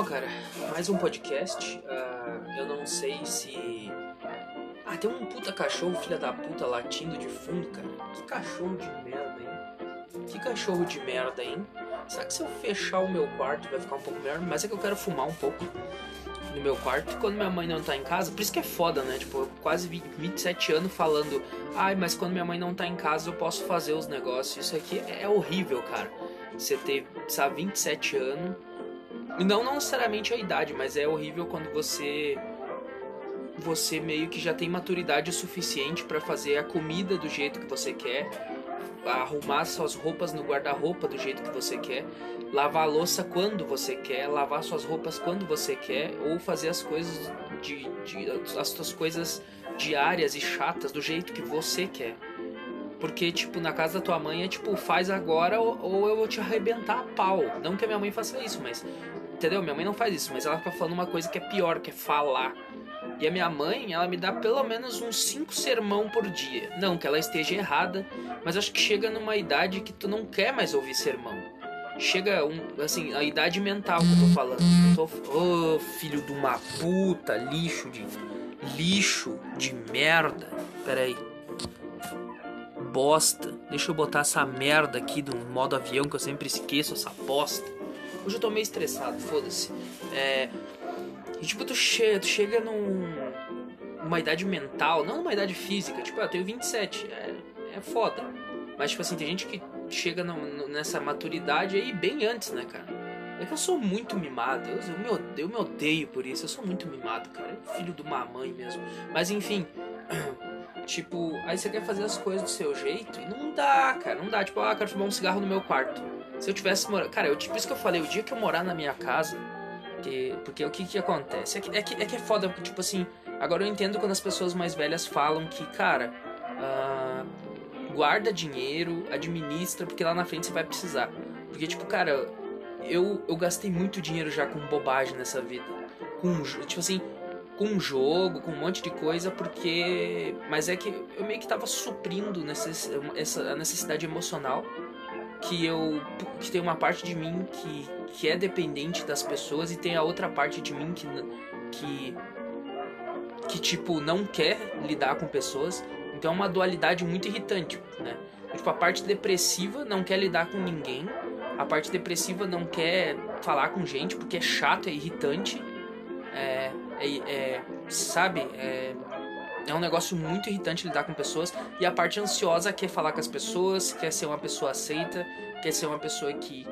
Então, cara, mais um podcast. Ah, eu não sei se. Ah, tem um puta cachorro, filha da puta, latindo de fundo, cara. Que cachorro de merda, hein? Que cachorro de merda, hein? Será que se eu fechar o meu quarto vai ficar um pouco melhor? Mas é que eu quero fumar um pouco no meu quarto quando minha mãe não tá em casa. Por isso que é foda, né? Tipo, eu quase 20, 27 anos falando, ai, mas quando minha mãe não tá em casa eu posso fazer os negócios. Isso aqui é horrível, cara. Você ter, sabe, 27 anos. Não, não necessariamente a idade, mas é horrível quando você. Você meio que já tem maturidade o suficiente para fazer a comida do jeito que você quer, arrumar suas roupas no guarda-roupa do jeito que você quer, lavar a louça quando você quer, lavar suas roupas quando você quer, ou fazer as coisas de, de as suas coisas diárias e chatas do jeito que você quer. Porque, tipo, na casa da tua mãe é tipo, faz agora ou, ou eu vou te arrebentar a pau. Não que a minha mãe faça isso, mas. Entendeu? Minha mãe não faz isso, mas ela fica falando uma coisa que é pior, que é falar. E a minha mãe, ela me dá pelo menos uns 5 sermão por dia. Não que ela esteja errada, mas acho que chega numa idade que tu não quer mais ouvir sermão. Chega, um, assim, a idade mental que eu tô falando. Eu tô, oh, filho de uma puta, lixo de. lixo de merda. Pera aí. Bosta. Deixa eu botar essa merda aqui do modo avião que eu sempre esqueço, essa bosta. Hoje eu tô meio estressado, foda-se. É. E tipo, tu chega, tu chega num. uma idade mental, não numa idade física. Tipo, eu tenho 27. É, é foda. Mas, tipo assim, tem gente que chega no, no, nessa maturidade aí bem antes, né, cara? É que eu sou muito mimado. Eu, eu, me odeio, eu me odeio por isso. Eu sou muito mimado, cara. Filho de uma mãe mesmo. Mas enfim. Tipo, aí você quer fazer as coisas do seu jeito e não dá, cara. Não dá. Tipo, ah, quero fumar um cigarro no meu quarto. Se eu tivesse morando. Cara, eu, tipo, isso que eu falei, o dia que eu morar na minha casa. Que, porque o que que acontece? É que, é, que, é que é foda, porque, tipo assim. Agora eu entendo quando as pessoas mais velhas falam que, cara. Uh, guarda dinheiro, administra, porque lá na frente você vai precisar. Porque, tipo, cara, eu, eu gastei muito dinheiro já com bobagem nessa vida. Com, tipo assim, com um jogo, com um monte de coisa, porque. Mas é que eu meio que tava suprindo necess... essa necessidade emocional que eu. que tem uma parte de mim que, que é dependente das pessoas e tem a outra parte de mim que. que. que tipo, não quer lidar com pessoas. Então é uma dualidade muito irritante, né? Tipo, a parte depressiva não quer lidar com ninguém. A parte depressiva não quer falar com gente porque é chato, é irritante. É, é, é, sabe, é, é um negócio muito irritante lidar com pessoas. E a parte ansiosa quer falar com as pessoas, quer ser uma pessoa aceita, quer ser uma pessoa que,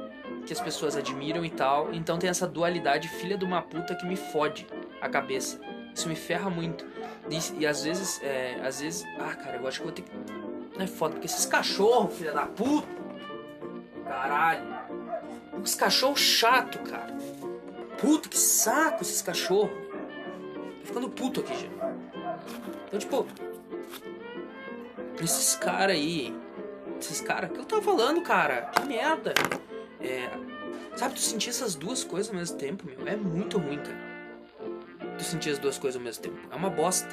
que as pessoas admiram e tal. Então tem essa dualidade filha de uma puta que me fode a cabeça. Isso me ferra muito. E, e às vezes, é, às vezes, ah, cara, eu acho que vou ter que. Não é foda, porque esses cachorros, filha da puta. Caralho. Os cachorros chato, cara. Puto, que saco esses cachorros ficando puto aqui já. Então, tipo, esses caras aí, esses caras, que eu tava falando, cara? Que merda. É, sabe, tu sentir essas duas coisas ao mesmo tempo, meu, é muito ruim, cara. Tu sentir as duas coisas ao mesmo tempo. É uma bosta.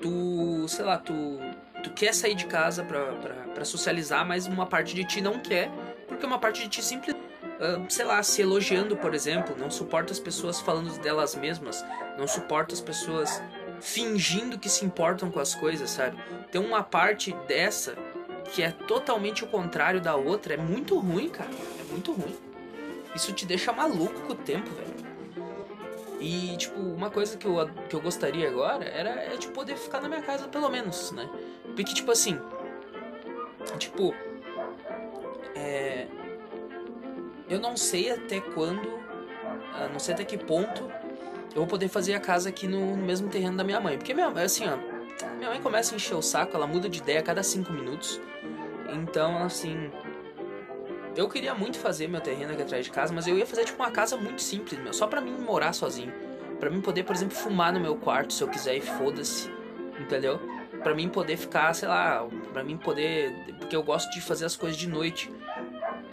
Tu, sei lá, tu, tu quer sair de casa pra, pra, pra socializar, mas uma parte de ti não quer, porque uma parte de ti simplesmente uh, sei lá, se elogiando, por exemplo, não suporta as pessoas falando delas mesmas, não suporta as pessoas fingindo que se importam com as coisas, sabe? Tem uma parte dessa que é totalmente o contrário da outra, é muito ruim, cara. É muito ruim. Isso te deixa maluco com o tempo, velho. E, tipo, uma coisa que eu, que eu gostaria agora era é, de poder ficar na minha casa, pelo menos, né? Porque, tipo assim. Tipo. É eu não sei até quando, não sei até que ponto eu vou poder fazer a casa aqui no, no mesmo terreno da minha mãe. Porque minha assim, ó, minha mãe começa a encher o saco, ela muda de ideia a cada cinco minutos. Então, assim, eu queria muito fazer meu terreno aqui atrás de casa, mas eu ia fazer tipo uma casa muito simples, meu, só para mim morar sozinho, para mim poder, por exemplo, fumar no meu quarto se eu quiser e foda-se, entendeu? Para mim poder ficar, sei lá, para mim poder, porque eu gosto de fazer as coisas de noite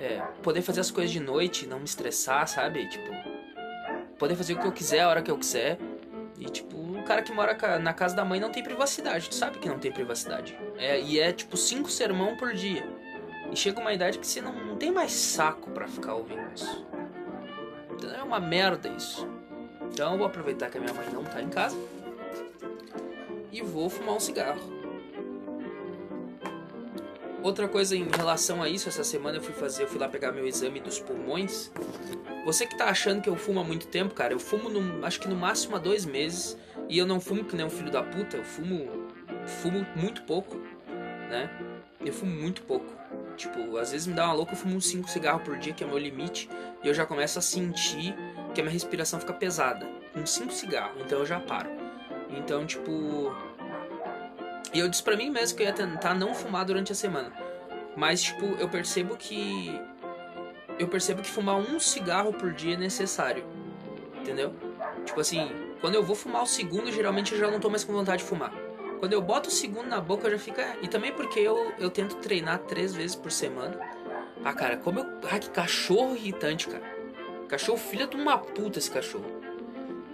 é, poder fazer as coisas de noite, não me estressar, sabe? Tipo, poder fazer o que eu quiser a hora que eu quiser. E, tipo, o cara que mora na casa da mãe não tem privacidade, tu sabe que não tem privacidade. É, e é, tipo, cinco sermão por dia. E chega uma idade que você não, não tem mais saco para ficar ouvindo isso. Então é uma merda isso. Então eu vou aproveitar que a minha mãe não tá em casa e vou fumar um cigarro. Outra coisa em relação a isso, essa semana eu fui fazer, eu fui lá pegar meu exame dos pulmões. Você que tá achando que eu fumo há muito tempo, cara, eu fumo no, acho que no máximo há dois meses. E eu não fumo que nem um filho da puta, eu fumo. fumo muito pouco, né? Eu fumo muito pouco. Tipo, às vezes me dá uma louca, eu fumo uns 5 cigarros por dia, que é meu limite. E eu já começo a sentir que a minha respiração fica pesada. Com 5 cigarros, então eu já paro. Então, tipo, e eu disse pra mim mesmo que eu ia tentar não fumar durante a semana. Mas, tipo, eu percebo que. Eu percebo que fumar um cigarro por dia é necessário. Entendeu? Tipo assim, quando eu vou fumar o segundo, geralmente eu já não tô mais com vontade de fumar. Quando eu boto o segundo na boca, já fica. E também porque eu, eu tento treinar três vezes por semana. Ah, cara, como eu. Ah, que cachorro irritante, cara. Cachorro filha de uma puta esse cachorro.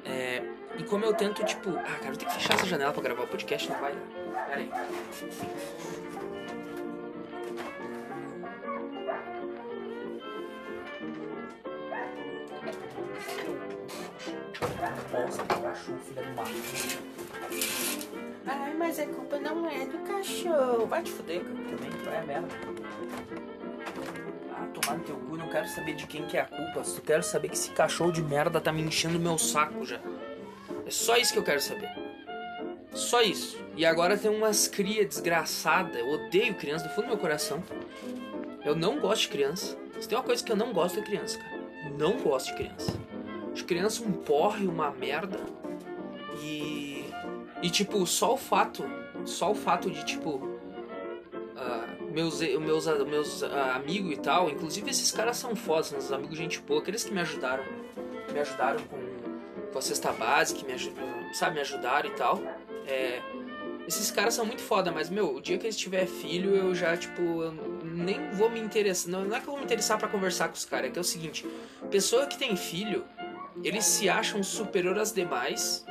É. E como eu tento, tipo. Ah, cara, eu tenho que fechar essa janela pra gravar o podcast, não vai, né? Pera aí. Bosta, cachorro, filha do mar. Ai, mas a culpa não é do cachorro. Vai te fuder, cara, também. Vai a merda. Ah, tomar no teu cu, não quero saber de quem que é a culpa. Só quero saber que esse cachorro de merda tá me enchendo meu saco já. É só isso que eu quero saber. Só isso. E agora tem umas cria desgraçada. Eu odeio criança do fundo do meu coração. Eu não gosto de criança. Se tem uma coisa que eu não gosto é criança, cara. Não gosto de criança. De criança um porre, uma merda. E. E tipo, só o fato. Só o fato de, tipo. Uh, meus meus, meus uh, amigos e tal. Inclusive esses caras são fodas, meus amigos gente boa. Aqueles que me ajudaram. Me ajudaram com, com a cesta básica, me, sabe, me ajudaram e tal. É, esses caras são muito foda, mas, meu, o dia que eles tiver filho, eu já, tipo, eu nem vou me interessar. Não, não é que eu vou me interessar para conversar com os caras, é que é o seguinte: pessoa que tem filho, eles se acham superior às demais,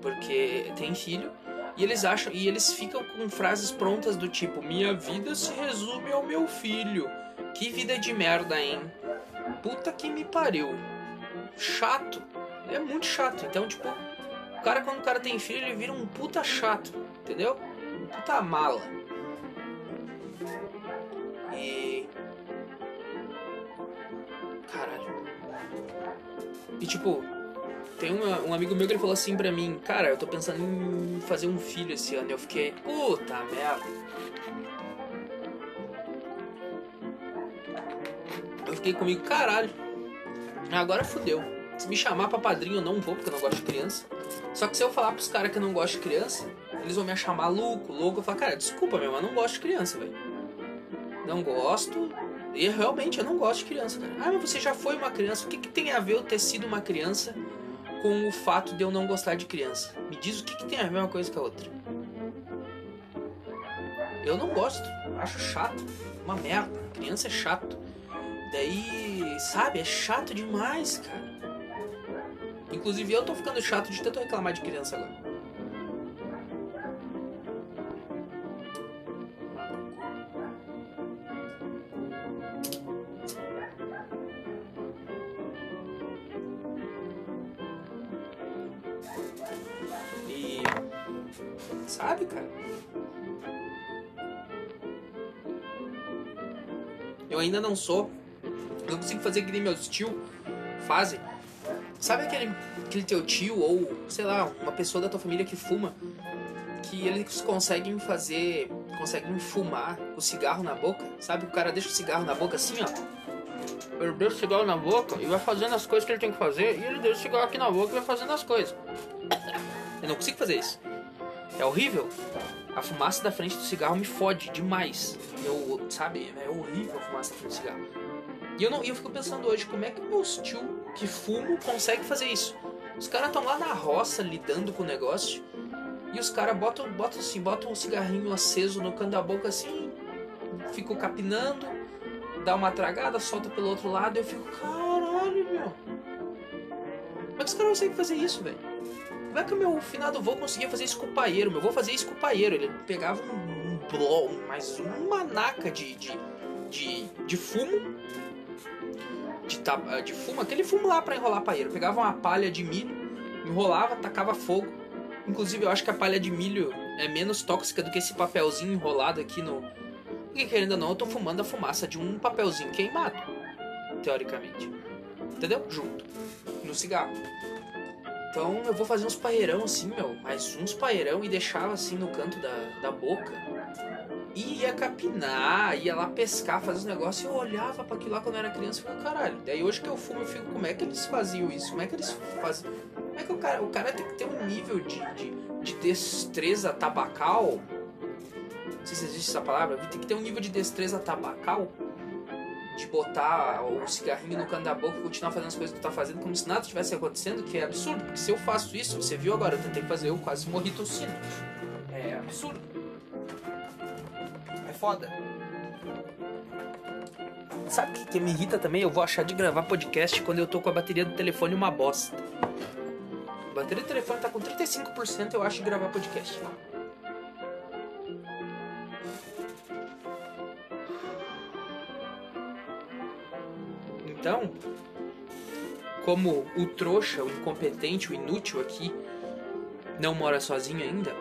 porque tem filho, e eles acham. E eles ficam com frases prontas do tipo: Minha vida se resume ao meu filho. Que vida de merda, hein? Puta que me pariu. Chato. É muito chato. Então, tipo, o cara, quando o cara tem filho, ele vira um puta chato, entendeu? Um puta mala. E. Caralho. E tipo, tem um amigo meu que ele falou assim pra mim: Cara, eu tô pensando em fazer um filho esse ano. E eu fiquei, puta merda. Eu fiquei comigo, caralho. Agora fudeu. Se me chamar pra padrinho, eu não vou, porque eu não gosto de criança. Só que se eu falar pros caras que eu não gosto de criança, eles vão me achar maluco, louco. Eu falo, cara, desculpa, meu, mas não gosto de criança, velho. Não gosto. E realmente eu não gosto de criança, cara. Ah, mas você já foi uma criança. O que, que tem a ver eu ter sido uma criança com o fato de eu não gostar de criança? Me diz o que, que tem a ver uma coisa com a outra. Eu não gosto. Acho chato. Uma merda. Criança é chato. Daí, sabe, é chato demais, cara. Inclusive eu tô ficando chato de tanto reclamar de criança agora. E. Sabe, cara? Eu ainda não sou. Não consigo fazer que nem meus tio fazem Sabe aquele, aquele teu tio ou, sei lá, uma pessoa da tua família que fuma? Que eles conseguem fazer. conseguem fumar o cigarro na boca? Sabe? O cara deixa o cigarro na boca assim, ó. Ele deixa o cigarro na boca e vai fazendo as coisas que ele tem que fazer. E ele deixa o cigarro aqui na boca e vai fazendo as coisas. Eu não consigo fazer isso. É horrível. A fumaça da frente do cigarro me fode demais. Eu, sabe? É horrível a fumaça da frente do cigarro. E eu, não, eu fico pensando hoje, como é que meus tio que fumo consegue fazer isso. Os caras estão lá na roça lidando com o negócio e os caras botam, botam assim, botam um cigarrinho aceso no canto da boca assim, ficam capinando, dá uma tragada, solta pelo outro lado e eu fico, caralho, meu. Como é que os caras conseguem fazer isso, velho? Como é que o meu finado vô conseguia fazer isso com o paieiro? Meu vô fazia isso com o paieiro. Ele pegava um, um blow, mais uma naca de, de, de, de fumo de, tapa, de fumo, aquele fumo lá para enrolar paeiro. Pegava uma palha de milho, enrolava, tacava fogo. Inclusive, eu acho que a palha de milho é menos tóxica do que esse papelzinho enrolado aqui no. Porque querendo ou não, eu tô fumando a fumaça de um papelzinho queimado. Teoricamente. Entendeu? Junto. No cigarro. Então eu vou fazer uns paeirão assim, meu. Mais uns paeirão e deixava assim no canto da, da boca. E ia capinar, ia lá pescar, fazer os negócios. Eu olhava para aquilo lá quando eu era criança e falei, caralho. Daí hoje que eu fumo, eu fico, como é que eles faziam isso? Como é que eles faziam? Como é que o cara, o cara tem que ter um nível de, de, de destreza tabacal? Não sei se existe essa palavra. Tem que ter um nível de destreza tabacal de botar o cigarrinho no canto da boca e continuar fazendo as coisas que tu tá fazendo como se nada tivesse acontecendo, que é absurdo. Porque se eu faço isso, você viu agora, eu tentei fazer, eu quase morri tossindo. É absurdo. Foda. Sabe o que, que me irrita também? Eu vou achar de gravar podcast quando eu tô com a bateria do telefone uma bosta. A bateria do telefone tá com 35%, eu acho de gravar podcast. Então, como o trouxa, o incompetente, o inútil aqui não mora sozinho ainda,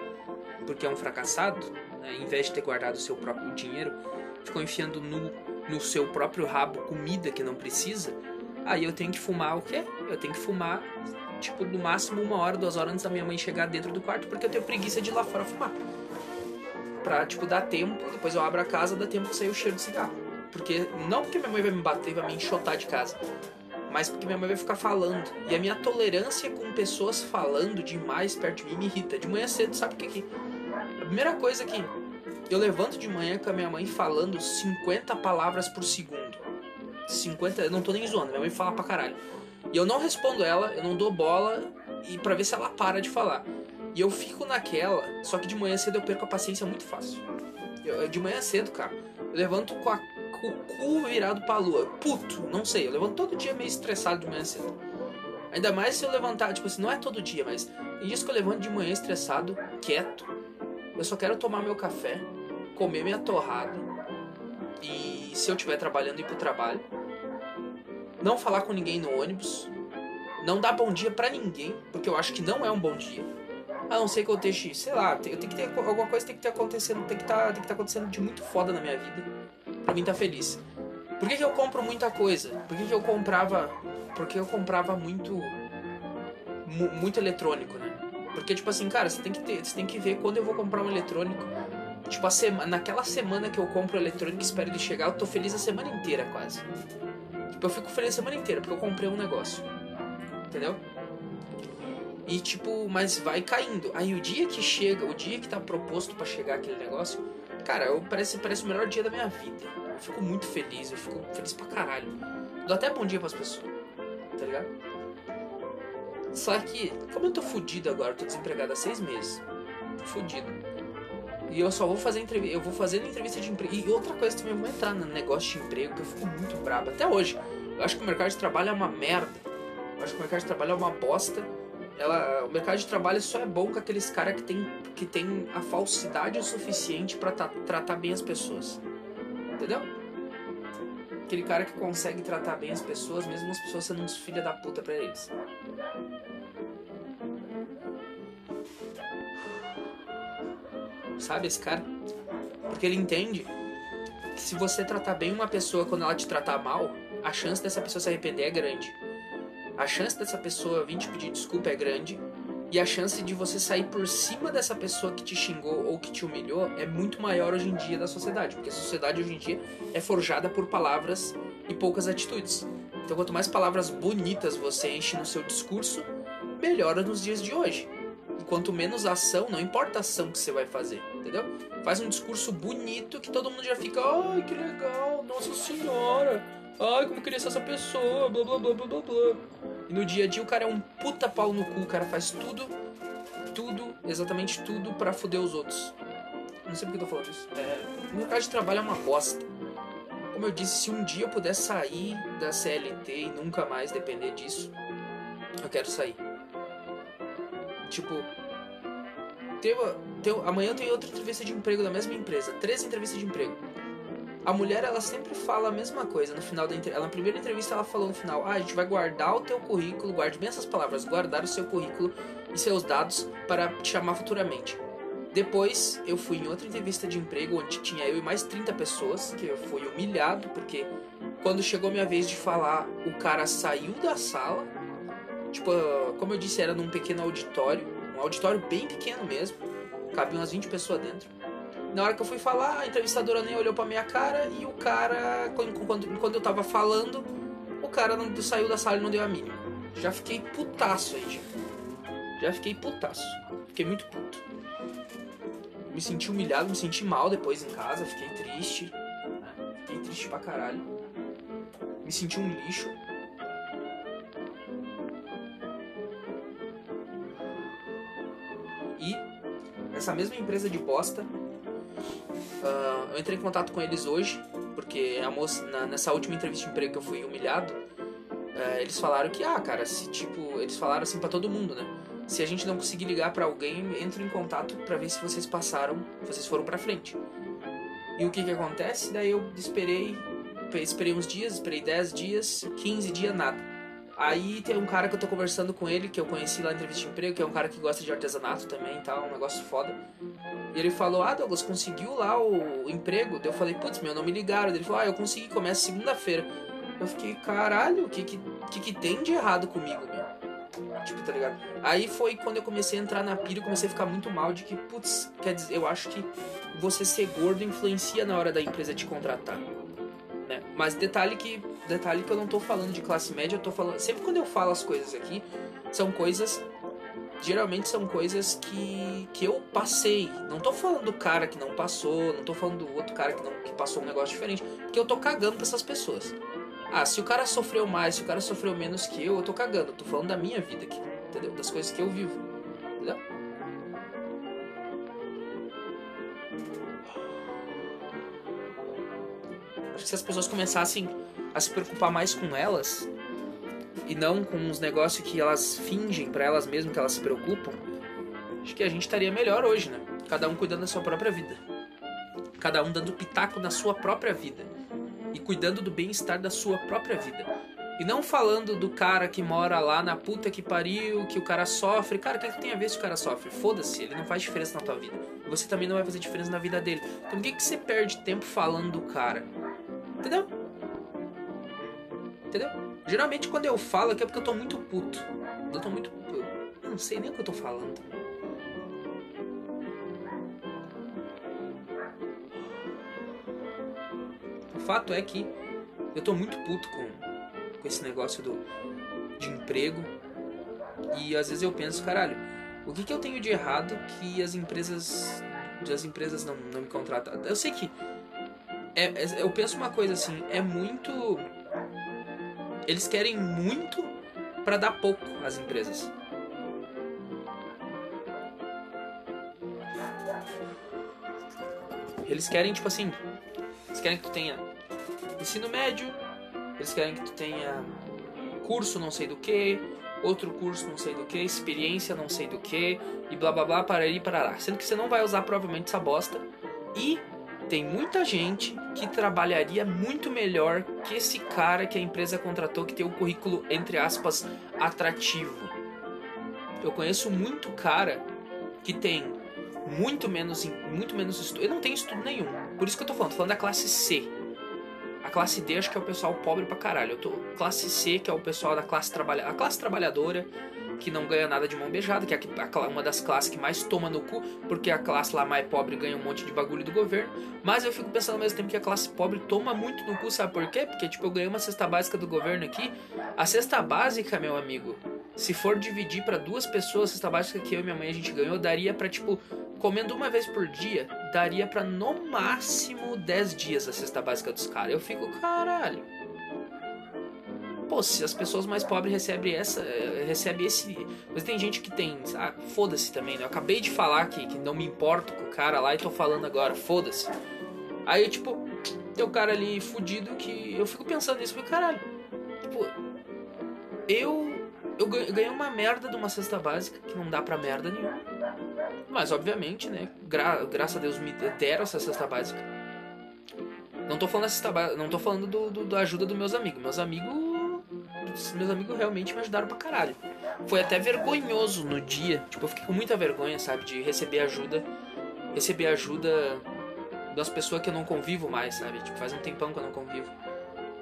porque é um fracassado, né? em vez de ter guardado o seu próprio dinheiro, ficou enfiando no, no seu próprio rabo comida que não precisa, aí eu tenho que fumar o quê? Eu tenho que fumar, tipo, no máximo uma hora, duas horas antes da minha mãe chegar dentro do quarto, porque eu tenho preguiça de ir lá fora fumar. Pra, tipo, dar tempo, depois eu abro a casa, dá tempo de sair o cheiro de cigarro. Porque não porque minha mãe vai me bater, vai me enxotar de casa, mas porque minha mãe vai ficar falando. E a minha tolerância com pessoas falando demais perto de mim me irrita. De manhã cedo, sabe o que que primeira coisa que eu levanto de manhã com a minha mãe falando 50 palavras por segundo. 50, eu não tô nem zoando, minha mãe fala pra caralho. E eu não respondo ela, eu não dou bola e para ver se ela para de falar. E eu fico naquela, só que de manhã cedo eu perco a paciência muito fácil. Eu, de manhã cedo, cara, eu levanto com a com o cu virado pra lua. Puto, não sei. Eu levanto todo dia meio estressado de manhã cedo. Ainda mais se eu levantar, tipo assim, não é todo dia, mas tem dias que eu levanto de manhã estressado, quieto. Eu só quero tomar meu café, comer minha torrada. E se eu estiver trabalhando, ir pro trabalho. Não falar com ninguém no ônibus. Não dar bom dia para ninguém, porque eu acho que não é um bom dia. A não ser que eu esteja, sei lá, eu tenho que ter alguma coisa tem que ter acontecendo, tem que tá, estar tá acontecendo de muito foda na minha vida pra mim tá feliz. Por que, que eu compro muita coisa? Por que, que eu comprava. Porque eu comprava muito. muito eletrônico, né? Porque, tipo assim, cara, você tem que ter. Você tem que ver quando eu vou comprar um eletrônico. Tipo, a semana, naquela semana que eu compro o eletrônico e espero ele chegar, eu tô feliz a semana inteira, quase. Tipo, eu fico feliz a semana inteira, porque eu comprei um negócio. Entendeu? E tipo, mas vai caindo. Aí o dia que chega, o dia que tá proposto para chegar aquele negócio, Cara, eu, parece, parece o melhor dia da minha vida. Eu fico muito feliz, eu fico feliz pra caralho. Dou até bom dia pras pessoas, tá ligado? Só que, como eu tô fudido agora, tô desempregado há seis meses. Fudido. E eu só vou fazer entrevista. Eu vou fazer entrevista de emprego. E outra coisa também, eu vou entrar no negócio de emprego, que eu fico muito brabo. Até hoje. Eu acho que o mercado de trabalho é uma merda. Eu acho que o mercado de trabalho é uma bosta ela, o mercado de trabalho só é bom com aqueles caras que tem, que tem a falsidade o suficiente para tratar bem as pessoas. Entendeu? Aquele cara que consegue tratar bem as pessoas, mesmo as pessoas sendo uns filha da puta pra eles. Sabe esse cara? Porque ele entende que se você tratar bem uma pessoa quando ela te tratar mal, a chance dessa pessoa se arrepender é grande a chance dessa pessoa vir te pedir desculpa é grande e a chance de você sair por cima dessa pessoa que te xingou ou que te humilhou é muito maior hoje em dia da sociedade, porque a sociedade hoje em dia é forjada por palavras e poucas atitudes. Então, quanto mais palavras bonitas você enche no seu discurso, melhora nos dias de hoje. E quanto menos ação, não importa a ação que você vai fazer, entendeu? Faz um discurso bonito que todo mundo já fica, ai que legal, nossa senhora, Ai, como queria ser essa pessoa, blá blá blá blá blá blá. E no dia a dia o cara é um puta pau no cu, o cara faz tudo, tudo, exatamente tudo para foder os outros. Não sei porque eu tô falando isso. É, o mercado de trabalho é uma bosta. Como eu disse, se um dia eu puder sair da CLT e nunca mais depender disso, eu quero sair. Tipo, teve, teve, amanhã eu tenho outra entrevista de emprego da mesma empresa. Três entrevistas de emprego. A mulher, ela sempre fala a mesma coisa no final da entrevista. Na primeira entrevista, ela falou no final: Ah, a gente vai guardar o teu currículo, guarde bem essas palavras, guardar o seu currículo e seus dados para te chamar futuramente. Depois, eu fui em outra entrevista de emprego onde tinha eu e mais 30 pessoas, que eu fui humilhado, porque quando chegou minha vez de falar, o cara saiu da sala. Tipo, como eu disse, era num pequeno auditório, um auditório bem pequeno mesmo, cabia umas 20 pessoas dentro. Na hora que eu fui falar, a entrevistadora nem olhou pra minha cara e o cara, quando, quando eu tava falando, o cara não, saiu da sala e não deu a mínima. Já fiquei putaço aí, já. Já fiquei putaço. Fiquei muito puto. Me senti humilhado, me senti mal depois em casa, fiquei triste. Né? Fiquei triste pra caralho. Me senti um lixo. E essa mesma empresa de bosta Uh, eu entrei em contato com eles hoje, porque a moça, na, nessa última entrevista de emprego que eu fui humilhado, uh, eles falaram que, ah, cara, se tipo, eles falaram assim para todo mundo, né? Se a gente não conseguir ligar para alguém, entre em contato para ver se vocês passaram, vocês foram para frente. E o que que acontece? Daí eu esperei, esperei uns dias, esperei 10 dias, 15 dias, nada. Aí tem um cara que eu tô conversando com ele, que eu conheci lá na entrevista de emprego, que é um cara que gosta de artesanato também e tal, um negócio foda. E ele falou, ah, Douglas, conseguiu lá o emprego? eu falei, putz, meu, não me ligaram. Ele falou, ah, eu consegui, começa segunda-feira. Eu fiquei, caralho, o que que, que que tem de errado comigo, meu? Tipo, tá ligado? Aí foi quando eu comecei a entrar na pira, comecei a ficar muito mal de que, putz, quer dizer, eu acho que você ser gordo influencia na hora da empresa te contratar. Né? Mas detalhe que, detalhe que eu não tô falando de classe média, eu tô falando, sempre quando eu falo as coisas aqui, são coisas geralmente são coisas que, que eu passei. Não tô falando do cara que não passou, não tô falando do outro cara que, não, que passou um negócio diferente, porque eu tô cagando pra essas pessoas. Ah, se o cara sofreu mais, se o cara sofreu menos que eu, eu tô cagando. Eu tô falando da minha vida aqui, entendeu? Das coisas que eu vivo, entendeu? Acho que se as pessoas começassem a se preocupar mais com elas, e não com uns negócios que elas fingem para elas mesmas que elas se preocupam, acho que a gente estaria melhor hoje, né? Cada um cuidando da sua própria vida. Cada um dando pitaco na sua própria vida. E cuidando do bem-estar da sua própria vida. E não falando do cara que mora lá na puta que pariu, que o cara sofre. Cara, o que, tem a ver se o cara sofre? Foda-se, ele não faz diferença na tua vida. Você também não vai fazer diferença na vida dele. Então por que, que você perde tempo falando do cara? Entendeu? Entendeu? Geralmente quando eu falo aqui é porque eu tô muito puto. Eu tô muito. Eu não sei nem o que eu tô falando. O fato é que eu tô muito puto com, com esse negócio do, de emprego. E às vezes eu penso, caralho, o que, que eu tenho de errado que as empresas. As empresas não, não me contratam? Eu sei que. É, é, eu penso uma coisa assim, é muito eles querem muito para dar pouco às empresas. Eles querem, tipo assim, eles querem que tu tenha ensino médio, eles querem que tu tenha curso não sei do que, outro curso não sei do que, experiência não sei do que, e blá blá blá, para ir para lá. Sendo que você não vai usar provavelmente essa bosta. E tem muita gente que trabalharia muito melhor que esse cara que a empresa contratou que tem um currículo entre aspas atrativo. Eu conheço muito cara que tem muito menos muito menos estudo. Eu não tenho estudo nenhum. Por isso que eu tô falando, tô falando da classe C. A classe D acho que é o pessoal pobre pra caralho. Eu tô classe C, que é o pessoal da classe trabalhadora, a classe trabalhadora que não ganha nada de mão beijada, que é uma das classes que mais toma no cu, porque a classe lá mais pobre ganha um monte de bagulho do governo. Mas eu fico pensando ao mesmo tempo que a classe pobre toma muito no cu, sabe por quê? Porque, tipo, eu ganhei uma cesta básica do governo aqui. A cesta básica, meu amigo, se for dividir para duas pessoas, a cesta básica que eu e minha mãe a gente ganhou, daria para tipo, comendo uma vez por dia, daria para no máximo 10 dias a cesta básica dos caras. Eu fico, caralho. Pô, se as pessoas mais pobres recebem essa, recebem esse. Mas tem gente que tem. Ah, foda-se também, né? Eu acabei de falar que, que não me importo com o cara lá e tô falando agora, foda-se. Aí, tipo, tem o cara ali fudido que eu fico pensando nisso, porque caralho. Tipo, eu. Eu ganhei uma merda de uma cesta básica que não dá pra merda nenhuma. Mas, obviamente, né? Gra graças a Deus me deram essa cesta básica. Não tô falando trabalho, não tô falando do, do, da ajuda dos meus amigos. Meus amigos. Meus amigos realmente me ajudaram pra caralho. Foi até vergonhoso no dia. Tipo, eu fiquei com muita vergonha, sabe, de receber ajuda. Receber ajuda das pessoas que eu não convivo mais, sabe? Tipo, faz um tempão que eu não convivo.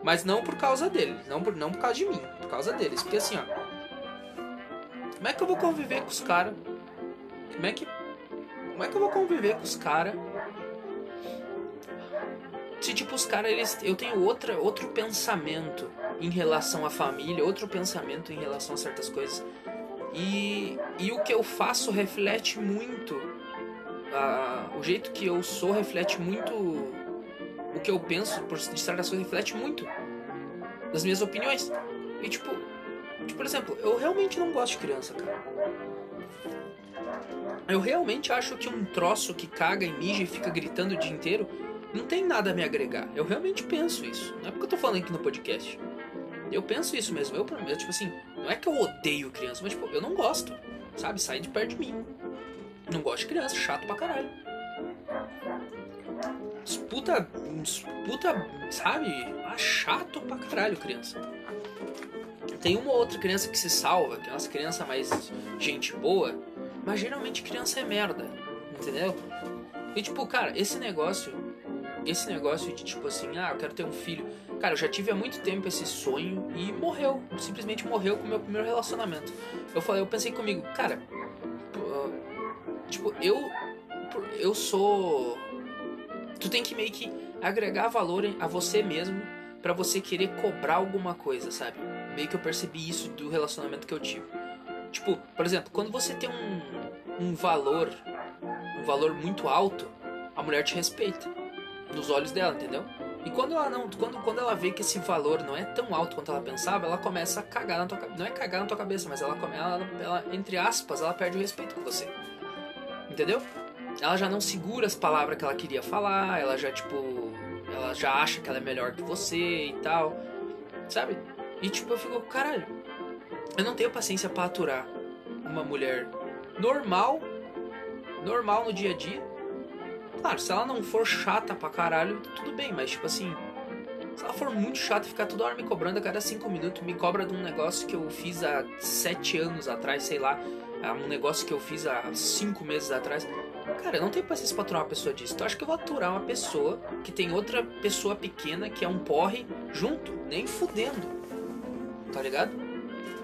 Mas não por causa deles, não por, não por causa de mim, por causa deles. Porque assim, ó. Como é que eu vou conviver com os caras? Como é que. Como é que eu vou conviver com os caras? Se tipo, os caras, eles. Eu tenho outra, outro pensamento em relação à família, outro pensamento em relação a certas coisas. E, e o que eu faço reflete muito. Uh, o jeito que eu sou reflete muito. O que eu penso, por de certas coisas, reflete muito das minhas opiniões. E tipo, tipo, por exemplo, eu realmente não gosto de criança, cara. Eu realmente acho que um troço que caga e mija e fica gritando o dia inteiro não tem nada a me agregar. Eu realmente penso isso. Não é porque eu tô falando aqui no podcast. Eu penso isso mesmo. Eu, eu tipo assim, não é que eu odeio criança, mas tipo, eu não gosto. Sabe? Sai de perto de mim. Não gosto de criança, chato pra caralho. Puta. Puta. Sabe? Ah, chato pra caralho, criança. Tem uma ou outra criança que se salva, que é uma criança mais gente boa, mas geralmente criança é merda, entendeu? E tipo, cara, esse negócio, esse negócio de tipo assim, ah, eu quero ter um filho. Cara, eu já tive há muito tempo esse sonho e morreu, simplesmente morreu com o meu primeiro relacionamento. Eu falei, eu pensei comigo, cara, tipo, eu eu sou tu tem que meio que agregar valor a você mesmo para você querer cobrar alguma coisa, sabe? Meio que eu percebi isso do relacionamento que eu tive. Tipo, por exemplo, quando você tem um, um valor, um valor muito alto, a mulher te respeita nos olhos dela, entendeu? E quando ela não, quando, quando ela vê que esse valor não é tão alto quanto ela pensava, ela começa a cagar na tua cabeça. Não é cagar na tua cabeça, mas ela, ela, ela, entre aspas, ela perde o respeito com você. Entendeu? Ela já não segura as palavras que ela queria falar, ela já, tipo, ela já acha que ela é melhor que você e tal, sabe? E tipo, eu fico, caralho, eu não tenho paciência para aturar uma mulher normal, normal no dia a dia. Claro, se ela não for chata pra caralho, tudo bem, mas tipo assim, se ela for muito chata e ficar toda hora me cobrando a cada cinco minutos, me cobra de um negócio que eu fiz há sete anos atrás, sei lá, um negócio que eu fiz há cinco meses atrás. Cara, eu não tenho paciência pra aturar uma pessoa disso. Então acho que eu vou aturar uma pessoa que tem outra pessoa pequena que é um porre junto, nem fudendo tá ligado?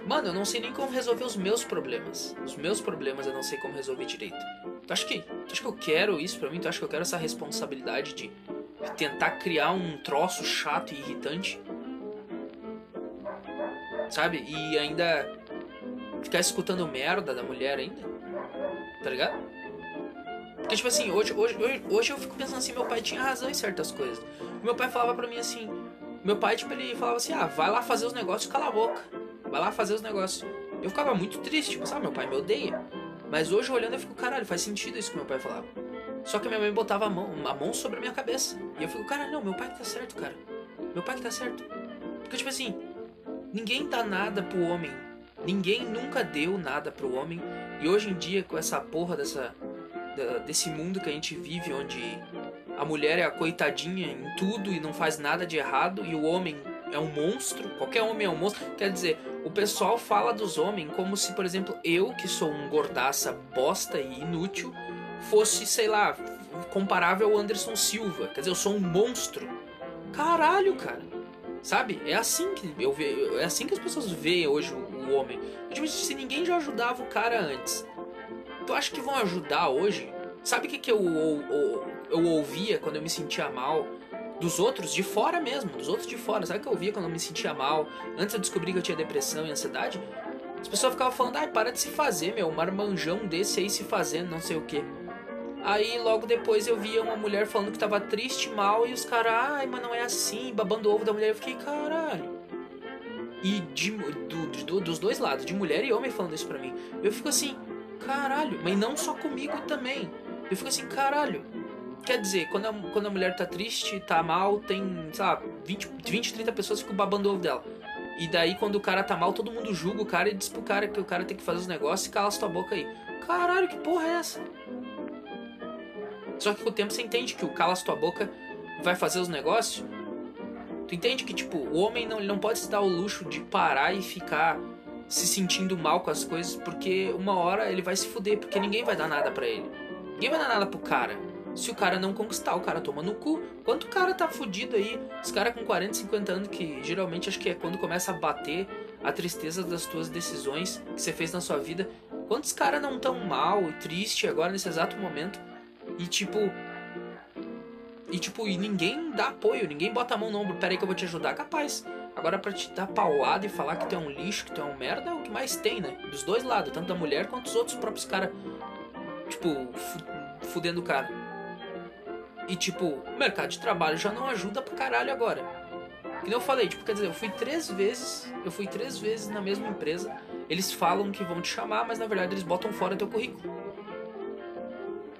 Mano, eu não sei nem como resolver os meus problemas. Os meus problemas eu não sei como resolver direito. Tu acha que, tu acha que eu quero isso pra mim? Tu acha que eu quero essa responsabilidade de tentar criar um troço chato e irritante? Sabe? E ainda ficar escutando merda da mulher ainda? Tá ligado? Porque, tipo assim, hoje, hoje, hoje, hoje eu fico pensando assim, meu pai tinha razão em certas coisas. Meu pai falava pra mim assim, meu pai, tipo, ele falava assim: ah, vai lá fazer os negócios, cala a boca. Vai lá fazer os negócios. Eu ficava muito triste, tipo, sabe? Meu pai me odeia. Mas hoje, olhando, eu fico, caralho, faz sentido isso que meu pai falava. Só que minha mãe botava a mão, a mão sobre a minha cabeça. E eu fico, caralho, não, meu pai que tá certo, cara. Meu pai que tá certo. Porque, tipo assim, ninguém dá nada pro homem. Ninguém nunca deu nada pro homem. E hoje em dia, com essa porra dessa. desse mundo que a gente vive, onde a mulher é a coitadinha em tudo e não faz nada de errado e o homem é um monstro, qualquer homem é um monstro. Quer dizer, o pessoal fala dos homens como se, por exemplo, eu, que sou um gordaça bosta e inútil, fosse, sei lá, comparável ao Anderson Silva. Quer dizer, eu sou um monstro. Caralho, cara. Sabe? É assim que eu vejo, é assim que as pessoas veem hoje o, homem. Se ninguém já ajudava o cara antes, tu acha que vão ajudar hoje? Sabe o que, que eu, eu, eu, eu ouvia quando eu me sentia mal? Dos outros, de fora mesmo, dos outros de fora. Sabe o que eu ouvia quando eu me sentia mal? Antes eu descobri que eu tinha depressão e ansiedade? As pessoas ficavam falando, ai, para de se fazer, meu, marmanjão desse aí se fazendo, não sei o que. Aí logo depois eu via uma mulher falando que tava triste, mal, e os caras, ai, mas não é assim, babando ovo da mulher. Eu fiquei, caralho. E de, do, do, dos dois lados, de mulher e homem falando isso pra mim. Eu fico assim, caralho, mas não só comigo também. Eu fico assim, caralho. Quer dizer, quando a, quando a mulher tá triste, tá mal, tem, sei lá, 20, 20 30 pessoas ficam babando o ovo dela. E daí, quando o cara tá mal, todo mundo julga o cara e diz pro cara que o cara tem que fazer os negócios e cala a tua boca aí. Caralho, que porra é essa? Só que com o tempo você entende que o cala a tua boca vai fazer os negócios, tu entende que, tipo, o homem não, ele não pode se dar o luxo de parar e ficar se sentindo mal com as coisas, porque uma hora ele vai se fuder, porque ninguém vai dar nada para ele. Ninguém vai dar nada pro cara. Se o cara não conquistar, o cara toma no cu. Quanto cara tá fudido aí? Os caras com 40, 50 anos, que geralmente acho que é quando começa a bater a tristeza das tuas decisões que você fez na sua vida. Quantos caras não tão mal e triste agora nesse exato momento? E tipo. E tipo, e ninguém dá apoio, ninguém bota a mão no ombro, pera aí que eu vou te ajudar, capaz. Agora pra te dar pauada e falar que tu é um lixo, que tu é um merda, é o que mais tem, né? Dos dois lados, tanto da mulher quanto dos outros próprios caras. Tipo, fudendo o cara. E tipo, o mercado de trabalho já não ajuda pra caralho agora. Que eu falei, tipo, quer dizer, eu fui três vezes, eu fui três vezes na mesma empresa. Eles falam que vão te chamar, mas na verdade eles botam fora teu currículo.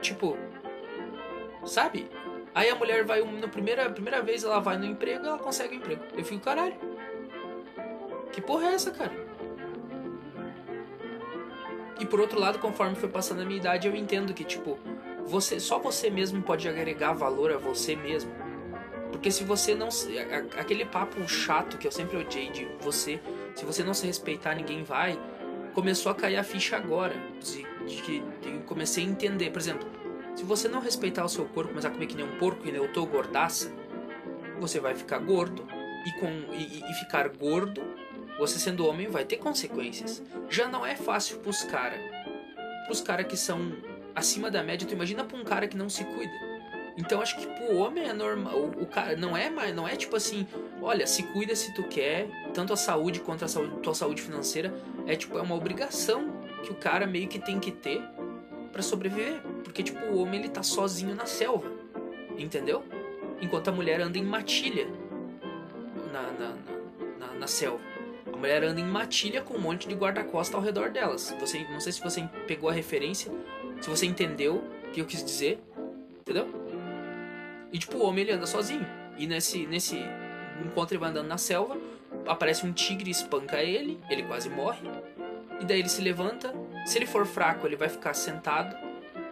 Tipo, sabe? Aí a mulher vai, na primeira, primeira vez ela vai no emprego ela consegue o um emprego. Eu fico, caralho. Que porra é essa, cara? E por outro lado, conforme foi passando a minha idade, eu entendo que, tipo, você só você mesmo pode agregar valor a você mesmo. Porque se você não. Aquele papo chato que eu sempre odiei de você. Se você não se respeitar, ninguém vai. Começou a cair a ficha agora. De, que comecei a entender. Por exemplo, se você não respeitar o seu corpo, começar a comer que nem um porco e eu tô gordaça, você vai ficar gordo. E, com, e, e ficar gordo, você sendo homem, vai ter consequências. Já não é fácil pros caras. Pros caras que são acima da média, tu imagina pra um cara que não se cuida. Então acho que pro homem é normal, o, o, cara não é mais, não é tipo assim, olha, se cuida se tu quer, tanto a saúde quanto a saúde, tua saúde financeira, é tipo é uma obrigação que o cara meio que tem que ter para sobreviver, porque tipo o homem ele tá sozinho na selva, entendeu? Enquanto a mulher anda em matilha na, na, na, na selva. A mulher anda em matilha com um monte de guarda-costas ao redor delas. Você, não sei se você pegou a referência, se você entendeu o que eu quis dizer, entendeu? E tipo, o homem ele anda sozinho. E nesse, nesse enquanto ele vai andando na selva, aparece um tigre e espanca ele, ele quase morre. E daí ele se levanta. Se ele for fraco, ele vai ficar sentado.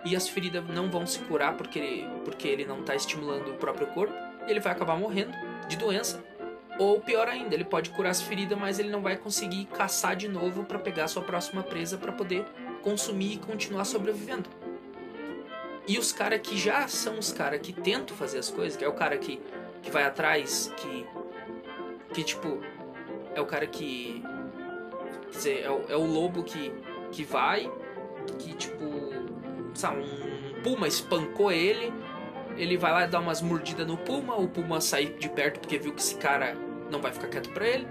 E as feridas não vão se curar porque ele, porque ele não está estimulando o próprio corpo. E ele vai acabar morrendo de doença. Ou pior ainda, ele pode curar as feridas, mas ele não vai conseguir caçar de novo para pegar a sua próxima presa para poder consumir e continuar sobrevivendo. E os caras que já são os caras que tentam fazer as coisas, que é o cara que, que vai atrás, que. que tipo. É o cara que. Quer dizer, é o, é o lobo que, que vai, que tipo. Sabe, um puma espancou ele, ele vai lá dar umas mordidas no puma, o puma sai de perto porque viu que esse cara não vai ficar quieto pra ele.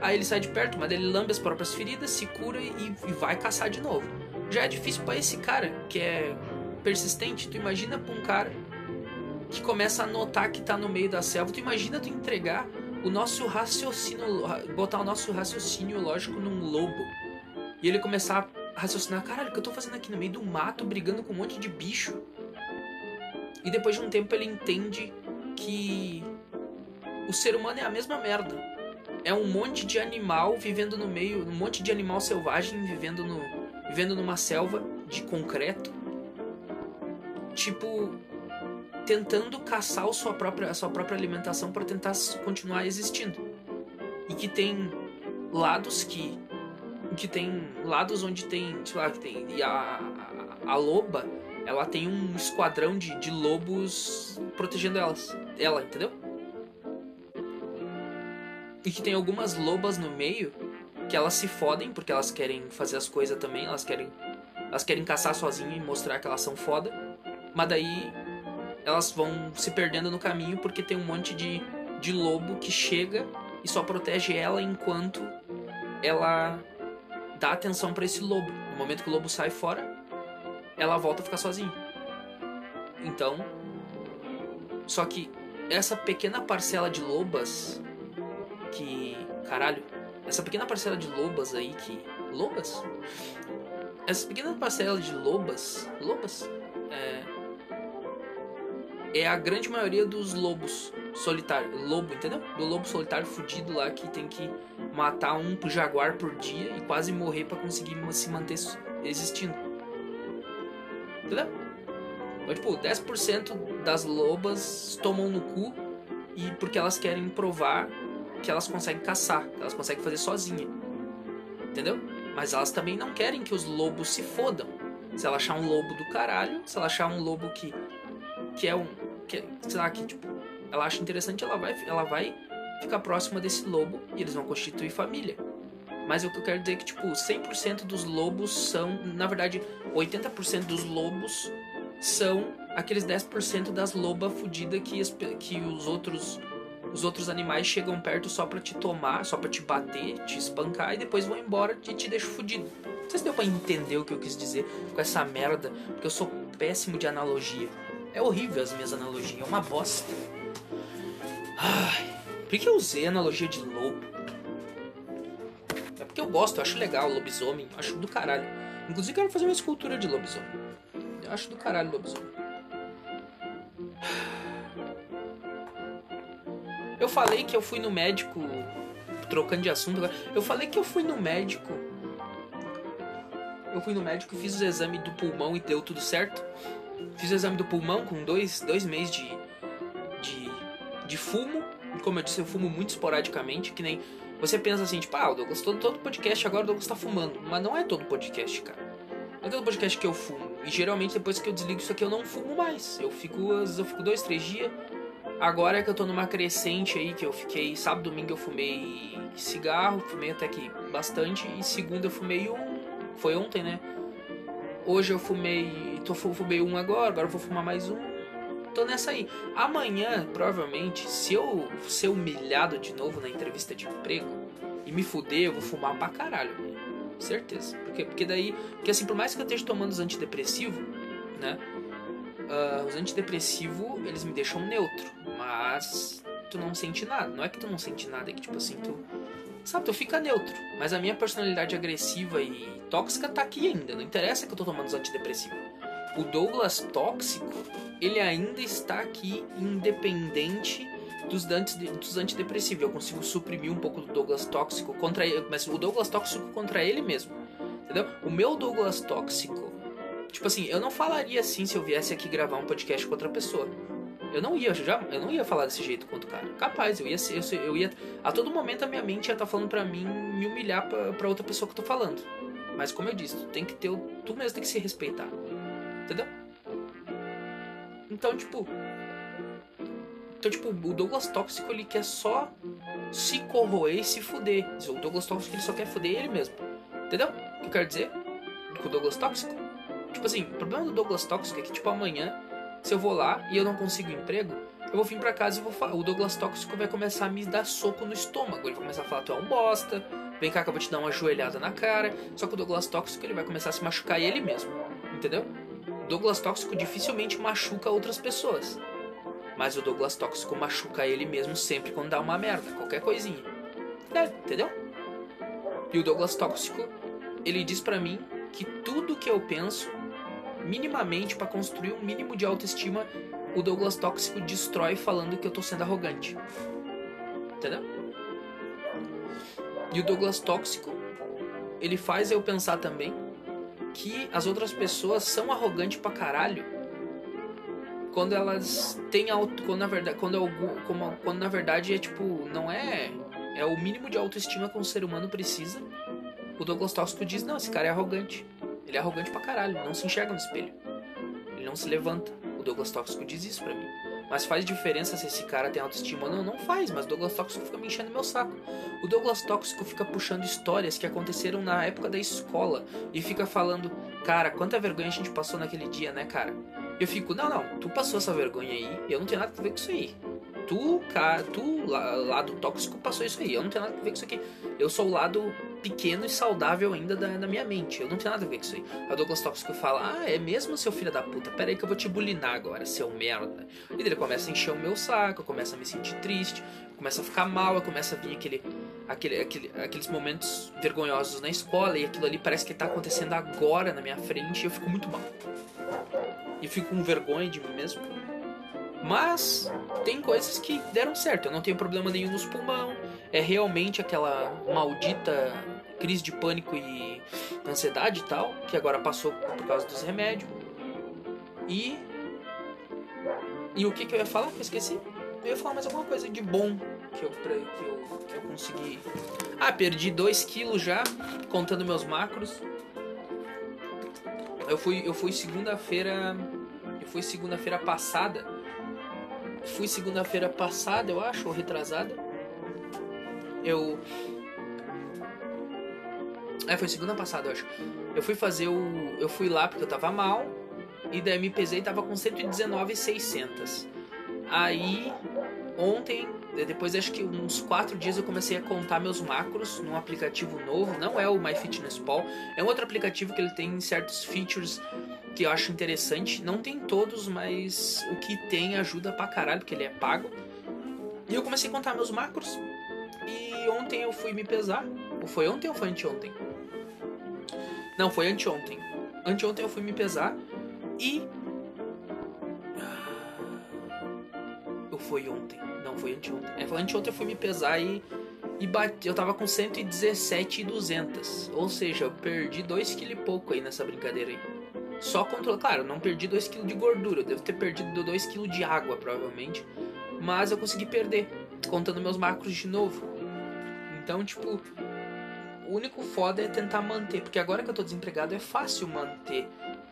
Aí ele sai de perto, mas ele lambe as próprias feridas, se cura e, e vai caçar de novo já é difícil para esse cara que é persistente. Tu imagina pra um cara que começa a notar que tá no meio da selva. Tu imagina tu entregar o nosso raciocínio, botar o nosso raciocínio lógico num lobo e ele começar a raciocinar: caralho, o que eu tô fazendo aqui no meio do mato brigando com um monte de bicho? E depois de um tempo ele entende que o ser humano é a mesma merda. É um monte de animal vivendo no meio, um monte de animal selvagem vivendo no, vivendo numa selva de concreto, tipo tentando caçar a sua própria, a sua própria alimentação para tentar continuar existindo. E que tem lados que que tem lados onde tem, sei lá, que tem e a, a, a loba, ela tem um esquadrão de, de lobos protegendo elas, ela, entendeu? E que tem algumas lobas no meio que elas se fodem porque elas querem fazer as coisas também, elas querem elas querem caçar sozinhas e mostrar que elas são foda, mas daí elas vão se perdendo no caminho porque tem um monte de, de lobo que chega e só protege ela enquanto ela dá atenção para esse lobo. No momento que o lobo sai fora, ela volta a ficar sozinha. Então, só que essa pequena parcela de lobas que, caralho, essa pequena parcela de lobas aí que. Lobas? Essa pequena parcela de lobas. Lobas? É. É a grande maioria dos lobos solitários. Lobo, entendeu? Do lobo solitário fudido lá que tem que matar um jaguar por dia e quase morrer para conseguir se manter existindo. Entendeu? Então, tipo, 10% das lobas tomam no cu e porque elas querem provar que elas conseguem caçar, que elas conseguem fazer sozinha. Entendeu? Mas elas também não querem que os lobos se fodam. Se ela achar um lobo do caralho, se ela achar um lobo que que é um que, sei lá, que tipo, ela acha interessante, ela vai ela vai ficar próxima desse lobo e eles vão constituir família. Mas o que eu quero dizer é que, tipo, 100% dos lobos são, na verdade, 80% dos lobos são aqueles 10% das lobas fodidas que, que os outros os outros animais chegam perto só para te tomar, só para te bater, te espancar e depois vão embora e te deixam fudido. Não sei se deu pra entender o que eu quis dizer com essa merda, porque eu sou péssimo de analogia. É horrível as minhas analogias, é uma bosta. Ai, por que eu usei analogia de lobo? É porque eu gosto, eu acho legal lobisomem, acho do caralho. Inclusive quero fazer uma escultura de lobisomem. Eu acho do caralho lobisomem. Eu falei que eu fui no médico, trocando de assunto agora. Eu falei que eu fui no médico. Eu fui no médico, fiz o exame do pulmão e deu tudo certo. Fiz o exame do pulmão com dois, dois meses de, de, de fumo. Como eu disse, eu fumo muito esporadicamente, que nem. Você pensa assim, tipo, ah, o Douglas, todo, todo podcast agora o Douglas tá fumando. Mas não é todo podcast, cara. Não é todo podcast que eu fumo. E geralmente depois que eu desligo isso aqui eu não fumo mais. Eu fico, às vezes eu fico dois, três dias Agora que eu tô numa crescente aí, que eu fiquei. Sábado, domingo eu fumei cigarro, fumei até que bastante. E segunda eu fumei um. Foi ontem, né? Hoje eu fumei. Tô, fumei um agora, agora eu vou fumar mais um. Tô nessa aí. Amanhã, provavelmente, se eu ser humilhado de novo na entrevista de emprego e me fuder, eu vou fumar pra caralho. Certeza. Porque, porque daí. Porque assim, por mais que eu esteja tomando os antidepressivos, né? Uh, os antidepressivos, eles me deixam neutro, mas tu não sente nada. Não é que tu não sente nada, é que tipo assim, tu. Sabe, tu fica neutro. Mas a minha personalidade agressiva e tóxica tá aqui ainda. Não interessa que eu tô tomando os antidepressivos. O Douglas tóxico, ele ainda está aqui independente dos, dos antidepressivos. Eu consigo suprimir um pouco do Douglas tóxico contra ele, mas o Douglas tóxico contra ele mesmo. Entendeu? O meu Douglas tóxico Tipo assim, eu não falaria assim se eu viesse aqui gravar um podcast com outra pessoa. Eu não ia, já, eu não ia falar desse jeito outro cara. Capaz, eu ia eu, eu ia a todo momento a minha mente ia estar tá falando para mim me humilhar para outra pessoa que eu tô falando. Mas como eu disse, tu tem que ter tu mesmo tem que se respeitar. Entendeu? Então, tipo, então, tipo, o Douglas Tóxico ele quer só se corroer e se fuder. O Douglas Tóxico ele só quer fuder ele mesmo. Entendeu? O que eu quero dizer? Com o Douglas Tóxico? Tipo assim, o problema do Douglas Tóxico é que, tipo, amanhã, se eu vou lá e eu não consigo emprego, eu vou vir pra casa e vou falar. O Douglas Tóxico vai começar a me dar soco no estômago. Ele vai começar a falar, tu é um bosta, vem cá que eu vou te dar uma joelhada na cara. Só que o Douglas Tóxico ele vai começar a se machucar ele mesmo. Entendeu? Douglas Tóxico dificilmente machuca outras pessoas. Mas o Douglas Tóxico machuca ele mesmo sempre quando dá uma merda, qualquer coisinha. É, entendeu? E o Douglas Tóxico, ele diz para mim que tudo que eu penso minimamente para construir um mínimo de autoestima, o Douglas Tóxico destrói falando que eu tô sendo arrogante. Entendeu? E o Douglas Tóxico, ele faz eu pensar também que as outras pessoas são arrogantes pra caralho quando elas têm auto, quando na verdade quando, algum, como, quando na verdade é tipo não é é o mínimo de autoestima que um ser humano precisa o Douglas Tóxico diz não esse cara é arrogante ele é arrogante pra caralho, não se enxerga no espelho. Ele não se levanta. O Douglas Tóxico diz isso pra mim. Mas faz diferença se esse cara tem autoestima ou não? Não faz, mas o Douglas Tóxico fica me enchendo meu saco. O Douglas Tóxico fica puxando histórias que aconteceram na época da escola e fica falando, cara, quanta vergonha a gente passou naquele dia, né, cara? Eu fico, não, não, tu passou essa vergonha aí, eu não tenho nada a ver com isso aí. Tu, cara, tu, lado tóxico, passou isso aí, eu não tenho nada a ver com isso aqui. Eu sou o lado pequeno e saudável ainda da, da, minha mente. Eu não tenho nada a ver com isso aí. A Douglas Tóxico fala: Ah, é mesmo, seu filho da puta? Pera aí que eu vou te bulinar agora, seu merda. E ele começa a encher o meu saco, eu começo a me sentir triste, começa a ficar mal, começa a vir aquele, aquele, aquele, aqueles momentos vergonhosos na escola e aquilo ali parece que tá acontecendo agora na minha frente e eu fico muito mal. E fico com vergonha de mim mesmo. Mas tem coisas que deram certo. Eu não tenho problema nenhum nos pulmão. É realmente aquela maldita crise de pânico e ansiedade e tal, que agora passou por causa dos remédios. E E o que, que eu ia falar? Eu esqueci. Eu ia falar mais alguma coisa de bom que eu, que eu, que eu consegui. Ah, perdi 2 quilos já, contando meus macros. Eu fui, eu fui segunda-feira. Eu fui segunda-feira passada. Fui segunda-feira passada, eu acho, ou retrasada. Eu. É, foi segunda passada, eu acho. Eu fui fazer o. Eu fui lá porque eu tava mal. E daí me pesei e tava com 119,600. Aí, ontem, depois acho que uns 4 dias eu comecei a contar meus macros num aplicativo novo. Não é o MyFitnessPal, é um outro aplicativo que ele tem certos features que eu acho interessante. Não tem todos, mas o que tem ajuda pra caralho, porque ele é pago. E eu comecei a contar meus macros. E ontem eu fui me pesar. Ou foi ontem ou foi anteontem? Não, foi anteontem. Anteontem eu fui me pesar e. Ou foi ontem? Não, foi anteontem. É, foi anteontem eu fui me pesar e. E bati, eu tava com 117,200. Ou seja, eu perdi 2 kg e pouco aí nessa brincadeira aí. Só controle. Claro, não perdi 2 kg de gordura. Eu devo ter perdido 2 kg de água, provavelmente. Mas eu consegui perder. Contando meus macros de novo. Então, tipo. O único foda é tentar manter. Porque agora que eu tô desempregado é fácil manter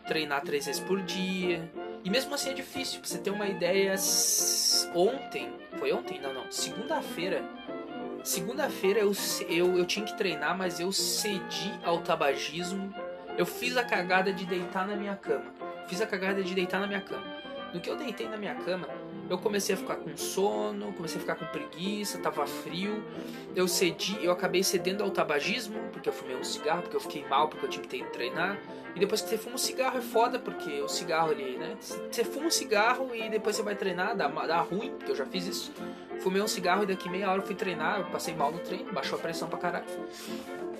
treinar três vezes por dia. E mesmo assim é difícil. Pra você ter uma ideia, ontem, foi ontem? Não, não. Segunda-feira. Segunda-feira eu, eu, eu tinha que treinar, mas eu cedi ao tabagismo. Eu fiz a cagada de deitar na minha cama. Fiz a cagada de deitar na minha cama. No que eu deitei na minha cama, eu comecei a ficar com sono, comecei a ficar com preguiça, tava frio. Eu cedi, eu acabei cedendo ao tabagismo, porque eu fumei um cigarro, porque eu fiquei mal, porque eu tinha que treinar. E depois que você fuma um cigarro é foda, porque o cigarro ali, né? Você fuma um cigarro e depois você vai treinar, dá, dá ruim, porque eu já fiz isso. Fumei um cigarro e daqui meia hora eu fui treinar, eu passei mal no treino, baixou a pressão pra caralho.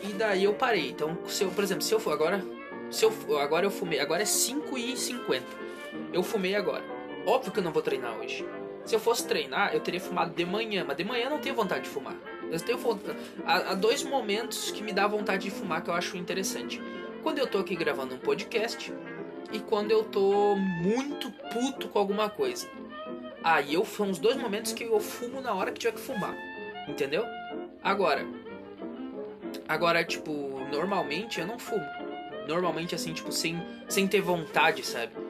E daí eu parei. Então, se eu, por exemplo, se eu for agora. Se eu agora eu fumei, agora é 5 e 50 Eu fumei agora. Óbvio que eu não vou treinar hoje. Se eu fosse treinar, eu teria fumado de manhã, mas de manhã eu não tenho vontade de fumar. Eu tenho há, há dois momentos que me dá vontade de fumar que eu acho interessante quando eu tô aqui gravando um podcast e quando eu tô muito puto com alguma coisa. Aí eu são os dois momentos que eu fumo na hora que tiver que fumar. Entendeu? Agora. Agora, tipo, normalmente eu não fumo. Normalmente assim, tipo, sem, sem ter vontade, sabe?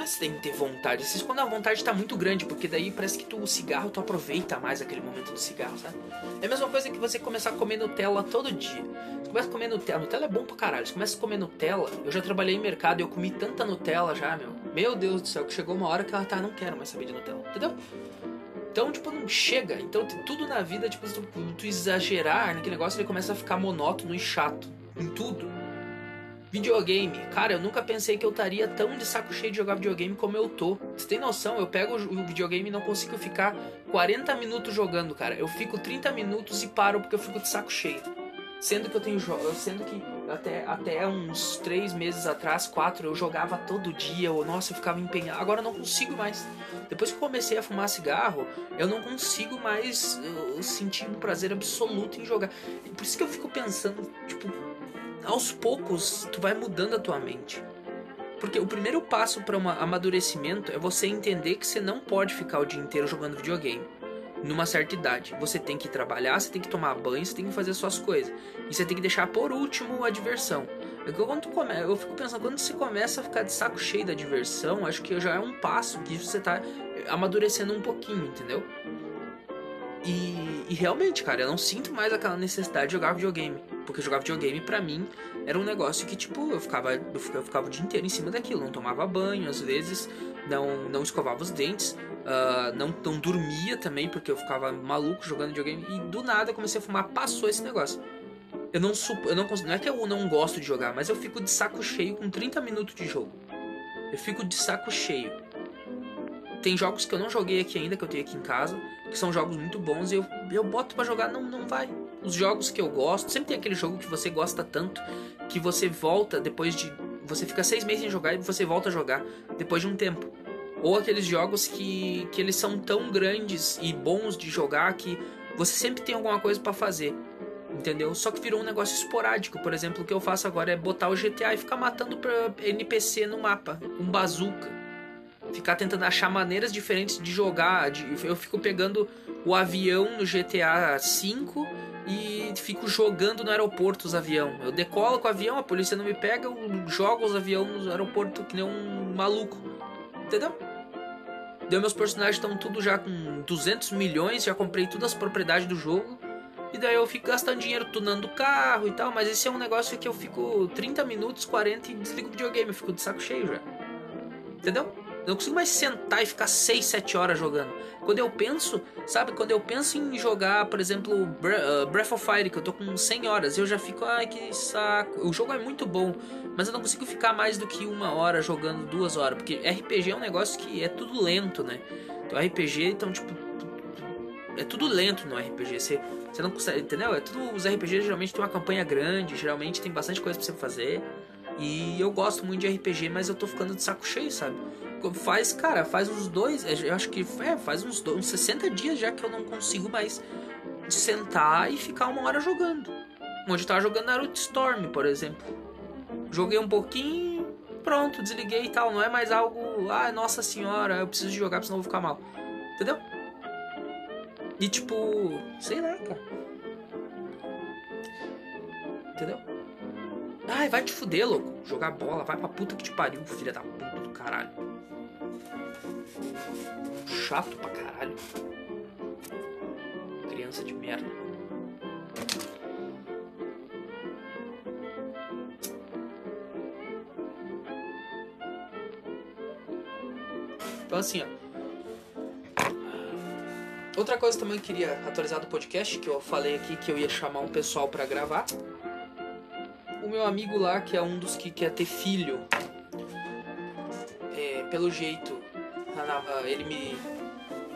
Não é você tem que ter vontade. Isso quando a vontade tá muito grande, porque daí parece que tu, o cigarro tu aproveita mais aquele momento do cigarro, sabe? É a mesma coisa que você começar a comer Nutella todo dia. Você começa a comer Nutella. Nutella é bom pra caralho. Você começa a comer Nutella. Eu já trabalhei em mercado e eu comi tanta Nutella já, meu. Meu Deus do céu, que chegou uma hora que ela tá, não quero mais saber de Nutella. Entendeu? Então, tipo, não chega. Então, tudo na vida, tipo, tu, tu exagerar naquele negócio, ele começa a ficar monótono e chato. Em tudo. Videogame. Cara, eu nunca pensei que eu estaria tão de saco cheio de jogar videogame como eu tô. Você tem noção? Eu pego o videogame e não consigo ficar 40 minutos jogando, cara. Eu fico 30 minutos e paro porque eu fico de saco cheio. Sendo que eu tenho sendo que até, até uns 3 meses atrás, 4, eu jogava todo dia, eu, nossa, eu ficava empenhado. Agora eu não consigo mais. Depois que comecei a fumar cigarro, eu não consigo mais sentir um prazer absoluto em jogar. Por isso que eu fico pensando, tipo, aos poucos tu vai mudando a tua mente. Porque o primeiro passo para um amadurecimento é você entender que você não pode ficar o dia inteiro jogando videogame. Numa certa idade, você tem que trabalhar, você tem que tomar banho, você tem que fazer suas coisas. E você tem que deixar por último a diversão. É quando tu come... Eu fico pensando, quando você começa a ficar de saco cheio da diversão, acho que já é um passo que você tá amadurecendo um pouquinho, entendeu? E, e, realmente, cara, eu não sinto mais aquela necessidade de jogar videogame. Porque jogar videogame pra mim era um negócio que, tipo, eu ficava, eu ficava, o dia inteiro em cima daquilo. Não tomava banho, às vezes, não, não escovava os dentes, uh, não, não dormia também, porque eu ficava maluco jogando videogame. E do nada comecei a fumar, passou esse negócio. Eu não, eu não, não é que eu não gosto de jogar, mas eu fico de saco cheio com 30 minutos de jogo. Eu fico de saco cheio. Tem jogos que eu não joguei aqui ainda, que eu tenho aqui em casa, que são jogos muito bons, e eu, eu boto para jogar, não, não vai. Os jogos que eu gosto, sempre tem aquele jogo que você gosta tanto, que você volta depois de. Você fica seis meses sem jogar e você volta a jogar depois de um tempo. Ou aqueles jogos que, que eles são tão grandes e bons de jogar que você sempre tem alguma coisa para fazer. Entendeu? Só que virou um negócio esporádico. Por exemplo, o que eu faço agora é botar o GTA e ficar matando pra NPC no mapa, com bazuca. ficar tentando achar maneiras diferentes de jogar. De, eu fico pegando o avião no GTA V e fico jogando no aeroporto os avião. Eu decolo com o avião, a polícia não me pega, eu jogo os aviões no aeroporto que nem um maluco. Entendeu? Deu meus personagens estão tudo já com 200 milhões, já comprei todas as propriedades do jogo. E daí eu fico gastando dinheiro tunando o carro e tal, mas esse é um negócio que eu fico 30 minutos, 40 e desligo o videogame, eu fico de saco cheio já. Entendeu? Não consigo mais sentar e ficar 6, 7 horas jogando. Quando eu penso, sabe, quando eu penso em jogar, por exemplo, uh, Breath of Fire, que eu tô com 100 horas, eu já fico, ai que saco. O jogo é muito bom, mas eu não consigo ficar mais do que uma hora jogando, duas horas, porque RPG é um negócio que é tudo lento, né? Então RPG, então, tipo, é tudo lento no RPG. Você, você não consegue, entendeu? É tudo, os RPGs geralmente tem uma campanha grande, geralmente tem bastante coisa pra você fazer. E eu gosto muito de RPG, mas eu tô ficando de saco cheio, sabe? Faz, cara, faz uns dois, é, eu acho que é, faz uns, dois, uns 60 dias já que eu não consigo mais sentar e ficar uma hora jogando. Onde eu tava jogando Naruto Storm, por exemplo. Joguei um pouquinho, pronto, desliguei e tal. Não é mais algo, ah, nossa senhora, eu preciso jogar, porque senão eu vou ficar mal. Entendeu? E tipo, sei lá, cara. Entendeu? Ai, vai te fuder, louco. Jogar bola, vai pra puta que te pariu, filha da puta do caralho. Chato pra caralho. Criança de merda. Então assim, ó. Outra coisa também que eu queria atualizar do podcast, que eu falei aqui que eu ia chamar um pessoal para gravar. O meu amigo lá, que é um dos que quer ter filho, é, pelo jeito, ele me.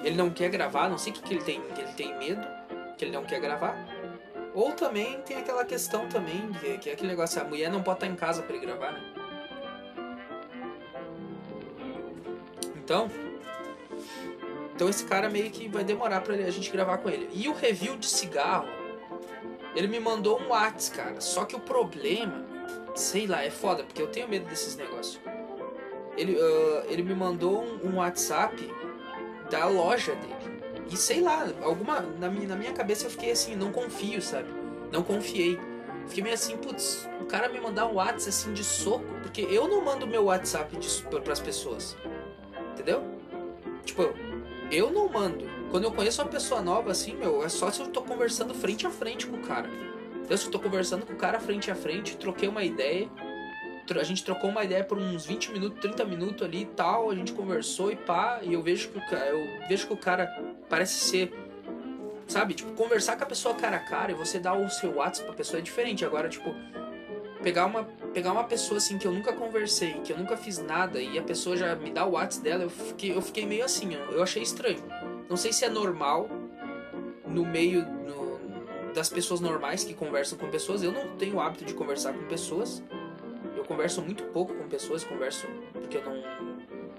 Ele não quer gravar, não sei o que, que ele tem. Que ele tem medo, que ele não quer gravar. Ou também tem aquela questão também, que, que é aquele negócio, a mulher não pode estar em casa para ele gravar, né? Então, então esse cara meio que vai demorar pra a gente gravar com ele. E o review de cigarro, ele me mandou um Whats, cara. Só que o problema, sei lá, é foda, porque eu tenho medo desses negócios. Ele, uh, ele me mandou um, um, WhatsApp da loja dele. E sei lá, alguma. Na minha, na minha cabeça eu fiquei assim, não confio, sabe? Não confiei. Fiquei meio assim, putz, o cara me mandar um WhatsApp assim de soco, porque eu não mando meu WhatsApp para pras pessoas. Entendeu? Tipo, eu não mando. Quando eu conheço uma pessoa nova, assim, meu, é só se eu tô conversando frente a frente com o cara. Então, se eu tô conversando com o cara frente a frente, troquei uma ideia. A gente trocou uma ideia por uns 20 minutos, 30 minutos ali e tal. A gente conversou e pá. E eu vejo que o cara, eu vejo que o cara parece ser. Sabe? Tipo, conversar com a pessoa cara a cara e você dar o seu WhatsApp pra pessoa é diferente. Agora, tipo, pegar uma, pegar uma pessoa assim que eu nunca conversei, que eu nunca fiz nada e a pessoa já me dá o WhatsApp dela, eu fiquei, eu fiquei meio assim, eu achei estranho. Não sei se é normal no meio no, das pessoas normais que conversam com pessoas. Eu não tenho o hábito de conversar com pessoas. Eu converso muito pouco com pessoas, converso porque eu não.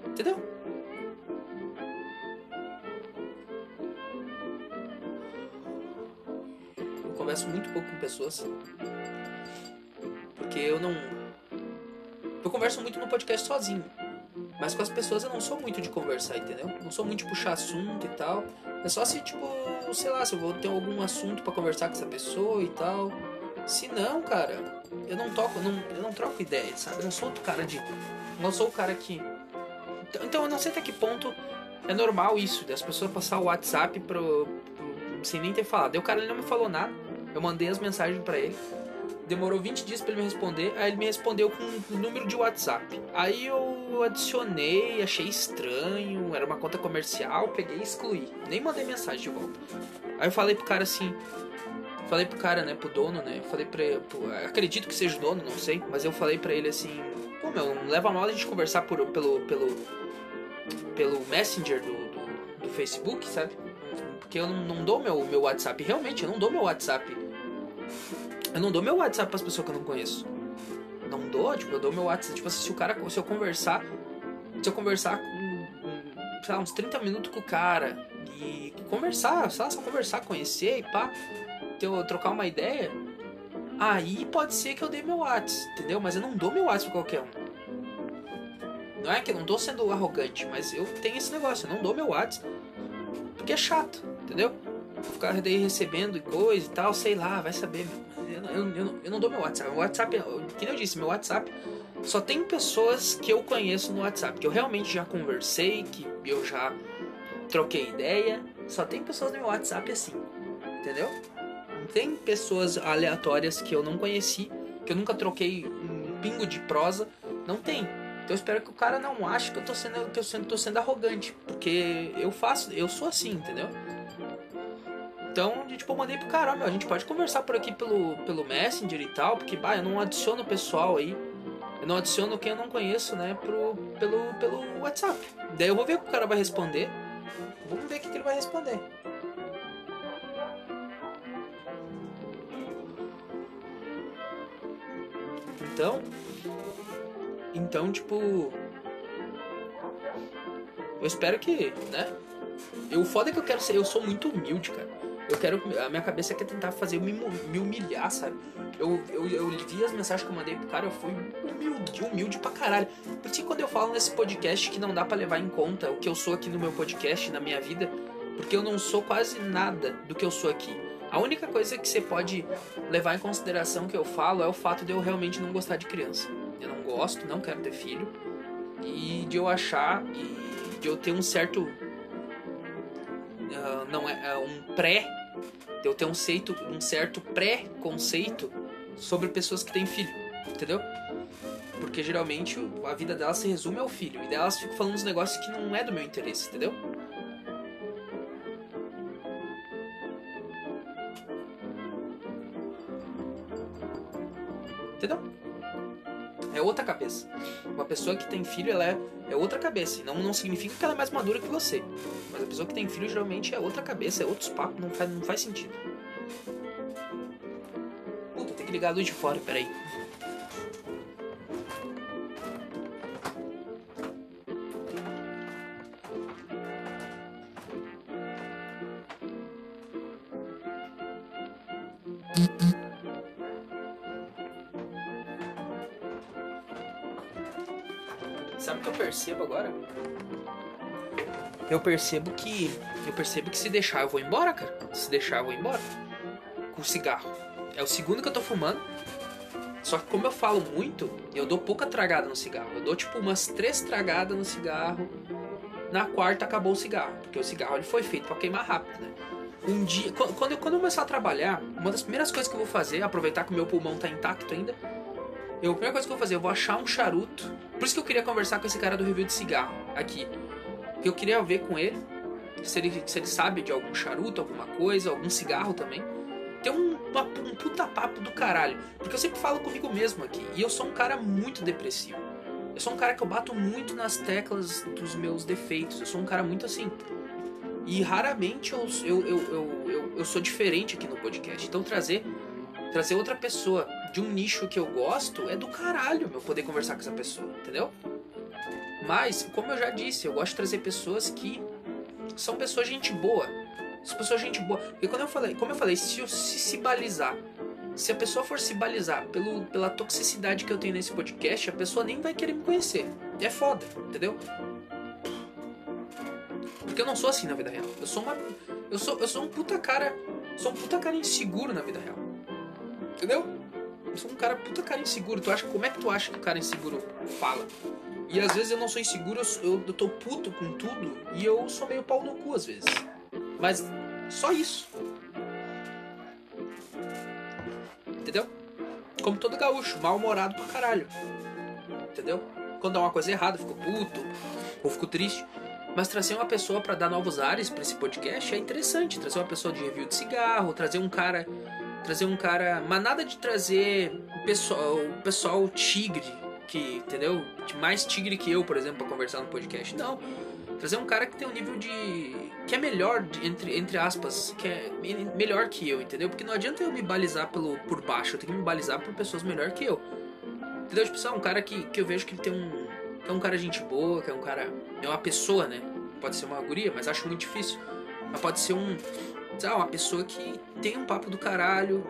Entendeu? Eu converso muito pouco com pessoas. Porque eu não. Eu converso muito no podcast sozinho. Mas com as pessoas eu não sou muito de conversar, entendeu? Não sou muito de puxar assunto e tal. É só se, tipo, sei lá, se eu vou ter algum assunto para conversar com essa pessoa e tal. Se não, cara, eu não toco, não, eu não troco ideia, sabe? Eu não sou o cara de. Não sou o cara que. Então, então eu não sei até que ponto é normal isso, das pessoas passar o WhatsApp pro, pro, sem nem ter falado. E o cara ele não me falou nada. Eu mandei as mensagens para ele. Demorou 20 dias para ele me responder. Aí ele me respondeu com o número de WhatsApp. Aí eu adicionei, achei estranho. Era uma conta comercial, peguei e excluí. Nem mandei mensagem de volta. Aí eu falei pro cara assim. Falei pro cara, né, pro dono, né? Falei pra ele. Acredito que seja o dono, não sei. Mas eu falei pra ele assim: Pô, meu, não leva mal a gente conversar por, pelo, pelo, pelo Messenger do, do, do Facebook, sabe? Porque eu não, não dou meu, meu WhatsApp. Realmente, eu não dou meu WhatsApp eu não dou meu WhatsApp pras pessoas que eu não conheço. Não dou, tipo, eu dou meu WhatsApp. Tipo assim, se o cara. Se eu conversar. Se eu conversar com. sei lá, uns 30 minutos com o cara. E conversar, só, só conversar, conhecer e pá. Eu, trocar uma ideia. Aí pode ser que eu dê meu WhatsApp, entendeu? Mas eu não dou meu WhatsApp pra qualquer um. Não é que eu não tô sendo arrogante, mas eu tenho esse negócio, eu não dou meu WhatsApp. Porque é chato, entendeu? Ficar daí recebendo coisa e tal, sei lá, vai saber, meu. Eu, eu, eu, eu não dou meu WhatsApp. O WhatsApp, que eu disse, meu WhatsApp só tem pessoas que eu conheço no WhatsApp, que eu realmente já conversei, que eu já troquei ideia. Só tem pessoas no meu WhatsApp assim, entendeu? Tem pessoas aleatórias que eu não conheci, que eu nunca troquei um pingo de prosa. Não tem. Então eu espero que o cara não ache que eu tô sendo, que eu sendo, tô sendo arrogante. Porque eu faço, eu sou assim, entendeu? Então, tipo, eu mandei pro cara, ó, meu, a gente pode conversar por aqui pelo, pelo Messenger e tal, porque, bah, eu não adiciono o pessoal aí. Eu não adiciono quem eu não conheço, né, pro, pelo, pelo WhatsApp. Daí eu vou ver o que o cara vai responder. Vamos ver o que, que ele vai responder. Então, então, tipo, eu espero que, né? Eu, o foda é que eu quero ser, eu sou muito humilde, cara. Eu quero, a minha cabeça quer tentar fazer me, me humilhar, sabe? Eu, eu, eu vi as mensagens que eu mandei pro cara, eu fui humilde, humilde pra caralho. Por isso quando eu falo nesse podcast que não dá para levar em conta o que eu sou aqui no meu podcast, na minha vida, porque eu não sou quase nada do que eu sou aqui. A única coisa que você pode levar em consideração que eu falo é o fato de eu realmente não gostar de criança. Eu não gosto, não quero ter filho. E de eu achar e de eu ter um certo. Uh, não é uh, um pré. De eu ter um, seito, um certo pré-conceito sobre pessoas que têm filho. Entendeu? Porque geralmente a vida delas se resume ao filho. E delas ficam falando uns negócios que não é do meu interesse? Entendeu? Outra cabeça. Uma pessoa que tem filho, ela é, é outra cabeça. Não, não significa que ela é mais madura que você. Mas a pessoa que tem filho geralmente é outra cabeça, é outros papos, não faz, não faz sentido. Puta, tem que ligar a luz de fora, peraí. Eu percebo que. Eu percebo que se deixar eu vou embora, cara. Se deixar eu vou embora. Com cigarro. É o segundo que eu tô fumando. Só que como eu falo muito, eu dou pouca tragada no cigarro. Eu dou tipo umas três tragadas no cigarro. Na quarta acabou o cigarro. Porque o cigarro ele foi feito para queimar rápido, né? Um dia. Quando eu, quando eu começar a trabalhar, uma das primeiras coisas que eu vou fazer, aproveitar que o meu pulmão tá intacto ainda, eu, a primeira coisa que eu vou fazer, eu vou achar um charuto. Por isso que eu queria conversar com esse cara do review de cigarro aqui. Eu queria ver com ele se ele, se ele sabe de algum charuto, alguma coisa, algum cigarro também. Tem um, um puta papo do caralho. Porque eu sempre falo comigo mesmo aqui. E eu sou um cara muito depressivo. Eu sou um cara que eu bato muito nas teclas dos meus defeitos. Eu sou um cara muito assim. E raramente eu, eu, eu, eu, eu sou diferente aqui no podcast. Então trazer trazer outra pessoa de um nicho que eu gosto é do caralho eu poder conversar com essa pessoa, entendeu? Mas, como eu já disse, eu gosto de trazer pessoas que são pessoas gente boa. As pessoas gente boa. E quando eu falei, como eu falei, se eu se, se balizar, se a pessoa for se balizar pelo, pela toxicidade que eu tenho nesse podcast, a pessoa nem vai querer me conhecer. É foda, entendeu? Porque eu não sou assim na vida real. Eu sou uma. Eu sou, eu sou um puta cara. Sou um puta cara inseguro na vida real. Entendeu? Eu sou um cara puta cara inseguro. Tu acha, como é que tu acha que o cara inseguro fala? E às vezes eu não sou inseguro, eu, eu tô puto com tudo e eu sou meio pau no cu às vezes. Mas só isso. Entendeu? Como todo gaúcho, mal-humorado pra caralho. Entendeu? Quando dá uma coisa errada, eu fico puto ou fico triste. Mas trazer uma pessoa para dar novos ares para esse podcast é interessante. Trazer uma pessoa de review de cigarro, trazer um cara trazer um cara. Mas nada de trazer o pessoal, o pessoal tigre, que, entendeu? Mais tigre que eu, por exemplo, para conversar no podcast. Não. Trazer um cara que tem um nível de. que é melhor, entre, entre aspas, que é melhor que eu, entendeu? Porque não adianta eu me balizar pelo, por baixo, eu tenho que me balizar por pessoas melhor que eu. Entendeu? Tipo, só um cara que, que eu vejo que ele tem um. que é um cara gente boa, que é um cara. é uma pessoa, né? Pode ser uma guria, mas acho muito difícil. Mas pode ser um, ah, uma pessoa que tem um papo do caralho,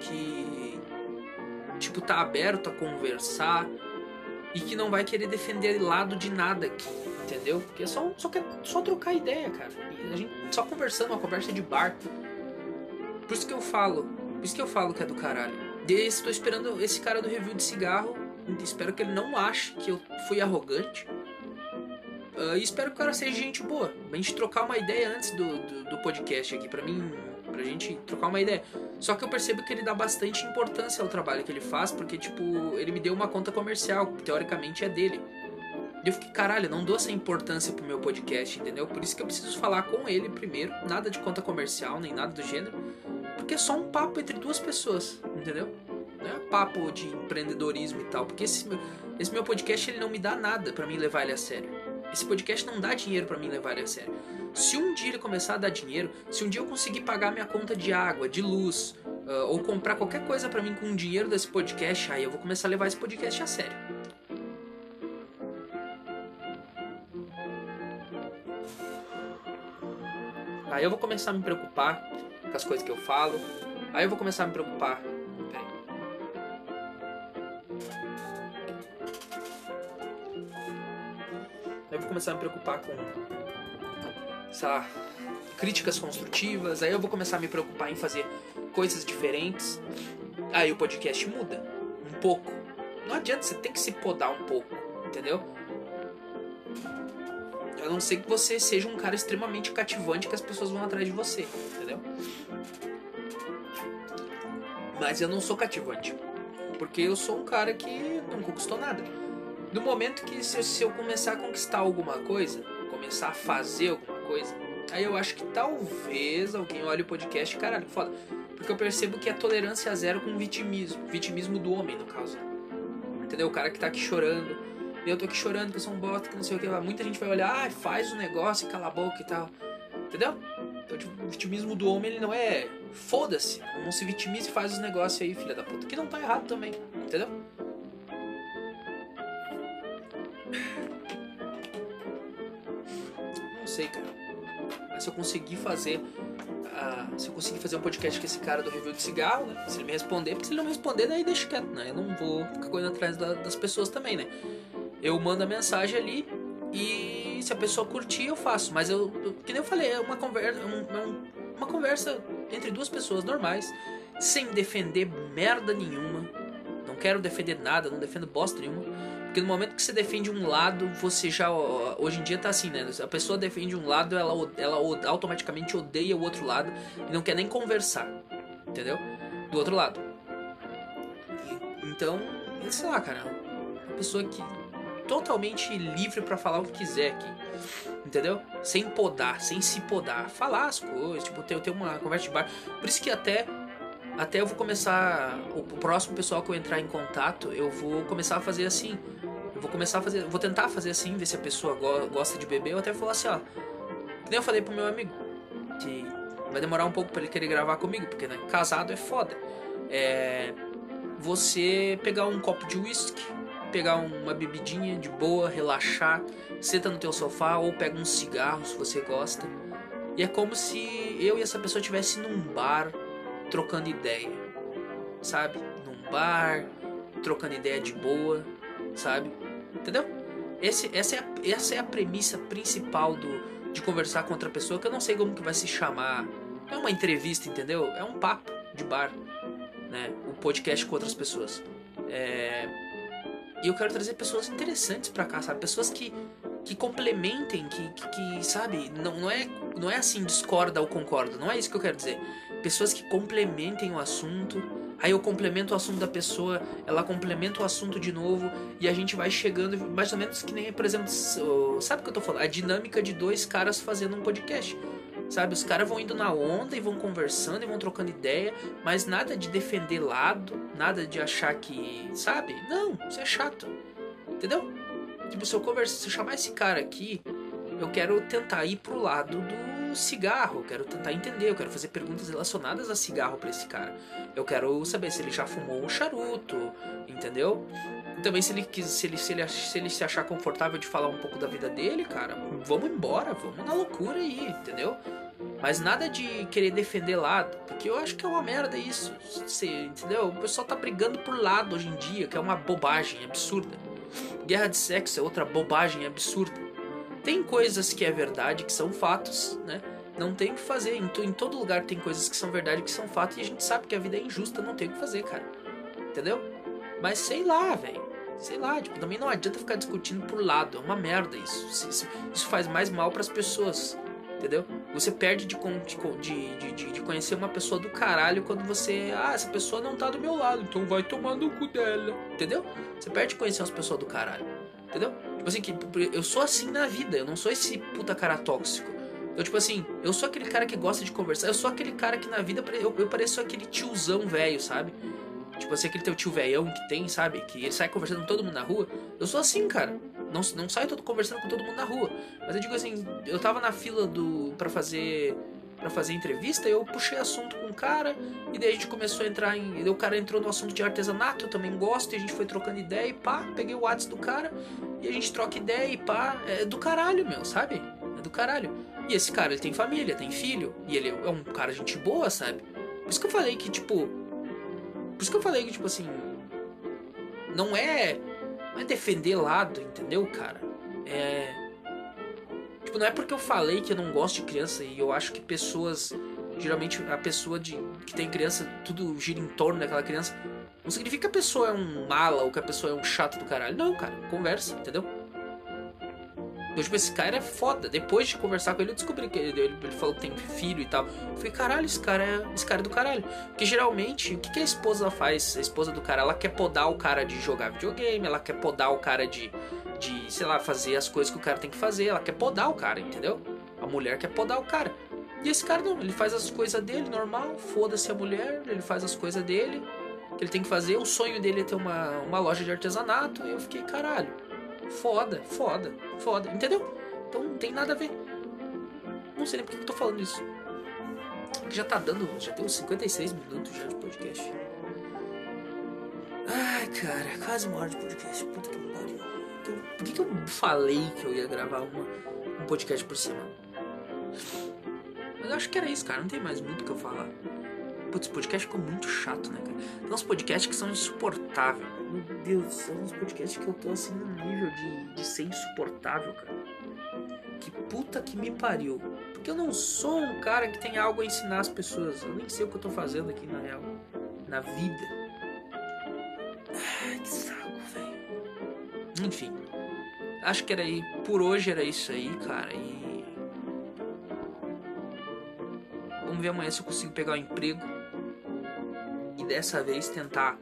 que tipo tá aberto a conversar, e que não vai querer defender lado de nada aqui, entendeu? Porque é só, só, quer, só trocar ideia, cara. E a gente só conversando, uma conversa de bar. Por isso que eu falo, por isso que eu falo que é do caralho. Desse, tô esperando esse cara do review de cigarro. Espero que ele não ache que eu fui arrogante. Uh, e espero que o cara seja gente boa. Pra gente trocar uma ideia antes do, do, do podcast aqui. Pra mim, pra gente trocar uma ideia. Só que eu percebo que ele dá bastante importância ao trabalho que ele faz, porque, tipo, ele me deu uma conta comercial, que teoricamente é dele. E eu fiquei, caralho, não dou essa importância pro meu podcast, entendeu? Por isso que eu preciso falar com ele primeiro, nada de conta comercial, nem nada do gênero, porque é só um papo entre duas pessoas, entendeu? Não é papo de empreendedorismo e tal, porque esse, esse meu podcast ele não me dá nada para mim levar ele a sério. Esse podcast não dá dinheiro para mim levar ele a sério. Se um dia ele começar a dar dinheiro, se um dia eu conseguir pagar minha conta de água, de luz, uh, ou comprar qualquer coisa para mim com o dinheiro desse podcast, aí eu vou começar a levar esse podcast a sério. Aí eu vou começar a me preocupar com as coisas que eu falo. Aí eu vou começar a me preocupar. Aí eu vou começar a me preocupar com lá, críticas construtivas, aí eu vou começar a me preocupar em fazer coisas diferentes. Aí o podcast muda um pouco. Não adianta, você tem que se podar um pouco, entendeu? A não ser que você seja um cara extremamente cativante que as pessoas vão atrás de você, entendeu? Mas eu não sou cativante. Porque eu sou um cara que não conquistou nada. No momento que se, se eu começar a conquistar alguma coisa, começar a fazer alguma coisa, aí eu acho que talvez alguém olhe o podcast e caralho, foda. Porque eu percebo que é tolerância zero com vitimismo. Vitimismo do homem, no caso. Entendeu? O cara que tá aqui chorando. Eu tô aqui chorando que eu sou um bosta, que não sei o que. Muita gente vai olhar, ah, faz o negócio e cala a boca e tal. Entendeu? Então, tipo, o vitimismo do homem, ele não é foda-se. Não se vitimize e faz os negócios aí, filha da puta. Que não tá errado também. Entendeu? Conseguir fazer. Uh, se eu conseguir fazer um podcast com esse cara do review de cigarro, né? Se ele me responder, porque se ele não me responder, daí deixa quieto, né? Eu não vou ficar correndo atrás da, das pessoas também, né? Eu mando a mensagem ali e se a pessoa curtir, eu faço. Mas eu, eu que nem eu falei, é uma conversa, um, é um, uma conversa entre duas pessoas normais, sem defender merda nenhuma. Não quero defender nada, não defendo bosta nenhuma. Porque no momento que você defende um lado, você já. Hoje em dia tá assim, né? A pessoa defende um lado, ela, ela automaticamente odeia o outro lado e não quer nem conversar. Entendeu? Do outro lado. Então, sei lá, cara. Uma pessoa que totalmente livre para falar o que quiser aqui. Entendeu? Sem podar, sem se podar. Falar as coisas, tipo, ter, ter uma conversa de bar. Por isso que até até eu vou começar o próximo pessoal que eu entrar em contato, eu vou começar a fazer assim. Vou começar a fazer, vou tentar fazer assim, ver se a pessoa go gosta de beber, eu até falar assim, ó. Que nem eu falei pro meu amigo, que vai demorar um pouco para ele querer gravar comigo, porque né, casado é foda. É você pegar um copo de uísque, pegar uma bebidinha de boa, relaxar, senta no teu sofá ou pega um cigarro se você gosta. E é como se eu e essa pessoa estivesse num bar trocando ideia, sabe? Num bar, trocando ideia de boa, sabe? Entendeu? Esse, essa, é a, essa é a premissa principal do, de conversar com outra pessoa, que eu não sei como que vai se chamar. É uma entrevista, entendeu? É um papo de bar, né? O podcast com outras pessoas. É e eu quero trazer pessoas interessantes para cá, sabe? Pessoas que, que complementem, que, que, que, sabe? Não, não, é, não é assim, discorda ou concorda. Não é isso que eu quero dizer. Pessoas que complementem o assunto. Aí eu complemento o assunto da pessoa, ela complementa o assunto de novo e a gente vai chegando, mais ou menos que nem, por exemplo, sabe o que eu tô falando? A dinâmica de dois caras fazendo um podcast. Sabe, os caras vão indo na onda e vão conversando e vão trocando ideia, mas nada de defender lado, nada de achar que, sabe? Não, isso é chato. Entendeu? Tipo, se eu conversar, se eu chamar esse cara aqui, eu quero tentar ir pro lado do cigarro, eu quero tentar entender, eu quero fazer perguntas relacionadas a cigarro para esse cara. Eu quero saber se ele já fumou um charuto, entendeu? Também se ele, quis, se, ele, se, ele, se ele se achar confortável de falar um pouco da vida dele, cara, vamos embora, vamos na loucura aí, entendeu? Mas nada de querer defender lado, porque eu acho que é uma merda isso, você, entendeu? O pessoal tá brigando por lado hoje em dia, que é uma bobagem absurda. Guerra de sexo é outra bobagem absurda. Tem coisas que é verdade, que são fatos, né? Não tem o que fazer. Em, em todo lugar tem coisas que são verdade, que são fatos, e a gente sabe que a vida é injusta, não tem o que fazer, cara. Entendeu? Mas sei lá, velho. Sei lá, tipo, também não adianta ficar discutindo por lado. É uma merda isso. Isso, isso faz mais mal para as pessoas. Entendeu? Você perde de, de, de, de, conhecer uma pessoa do caralho quando você. Ah, essa pessoa não tá do meu lado, então vai tomar no cu dela. Entendeu? Você perde de conhecer umas pessoas do caralho. Entendeu? Tipo assim, que eu sou assim na vida, eu não sou esse puta cara tóxico. Então, tipo assim, eu sou aquele cara que gosta de conversar, eu sou aquele cara que na vida eu, eu pareço aquele tiozão velho, sabe? Tipo assim, aquele teu tio velhão que tem, sabe? Que ele sai conversando com todo mundo na rua. Eu sou assim, cara. Não, não saio todo conversando com todo mundo na rua. Mas eu digo assim, eu tava na fila do. para fazer. para fazer entrevista, eu puxei assunto cara, e daí a gente começou a entrar em. O cara entrou no assunto de artesanato, eu também gosto, e a gente foi trocando ideia e pá, peguei o WhatsApp do cara, e a gente troca ideia e pá. É do caralho, meu, sabe? É do caralho. E esse cara, ele tem família, tem filho, e ele é um cara gente boa, sabe? Por isso que eu falei que, tipo, por isso que eu falei que, tipo assim. Não é. Não é defender lado, entendeu, cara? É. Tipo, não é porque eu falei que eu não gosto de criança e eu acho que pessoas. Geralmente a pessoa de, que tem criança, tudo gira em torno daquela criança. Não significa que a pessoa é um mala ou que a pessoa é um chato do caralho. Não, cara. Conversa, entendeu? Então, tipo, esse cara é foda. Depois de conversar com ele, eu descobri que ele, ele, falou que tem filho e tal. Eu falei, caralho, esse cara é, esse cara é do caralho. Porque geralmente, o que, que a esposa faz? A esposa do cara, ela quer podar o cara de jogar videogame, ela quer podar o cara de, de, sei lá, fazer as coisas que o cara tem que fazer. Ela quer podar o cara, entendeu? A mulher quer podar o cara. E esse cara não, ele faz as coisas dele normal, foda-se a mulher, ele faz as coisas dele, que ele tem que fazer. O sonho dele é ter uma, uma loja de artesanato. E eu fiquei, caralho Foda, foda, foda, entendeu? Então não tem nada a ver. Não sei nem por que eu tô falando isso. Já tá dando, já tem uns 56 minutos já de podcast. Ai, cara, quase uma hora de podcast. Puta que pariu. Então, por que, que eu falei que eu ia gravar uma, um podcast por semana? Mas eu acho que era isso, cara. Não tem mais muito o que eu falar. Putz, podcast ficou muito chato, né, cara? Tem uns podcasts que são insuportáveis. Meu Deus, são uns podcasts que eu tô assim no nível de, de ser insuportável, cara. Que puta que me pariu. Porque eu não sou um cara que tem algo a ensinar as pessoas. Eu nem sei o que eu tô fazendo aqui na real. Na vida. Ai, que saco, velho. Enfim. Acho que era aí. Por hoje era isso aí, cara. E. Vamos ver amanhã se eu consigo pegar um emprego e dessa vez tentar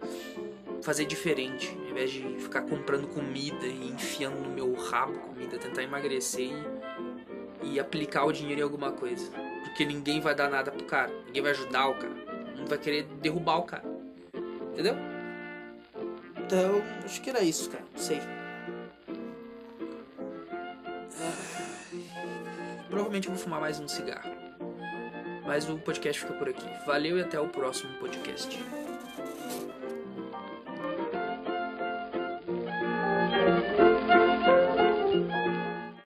fazer diferente, ao invés de ficar comprando comida e enfiando no meu rabo comida, tentar emagrecer e, e aplicar o dinheiro em alguma coisa. Porque ninguém vai dar nada pro cara, ninguém vai ajudar o cara, não vai querer derrubar o cara. Entendeu? Então, acho que era isso, cara. Não sei. Provavelmente eu vou fumar mais um cigarro. Mas o podcast fica por aqui. Valeu e até o próximo podcast.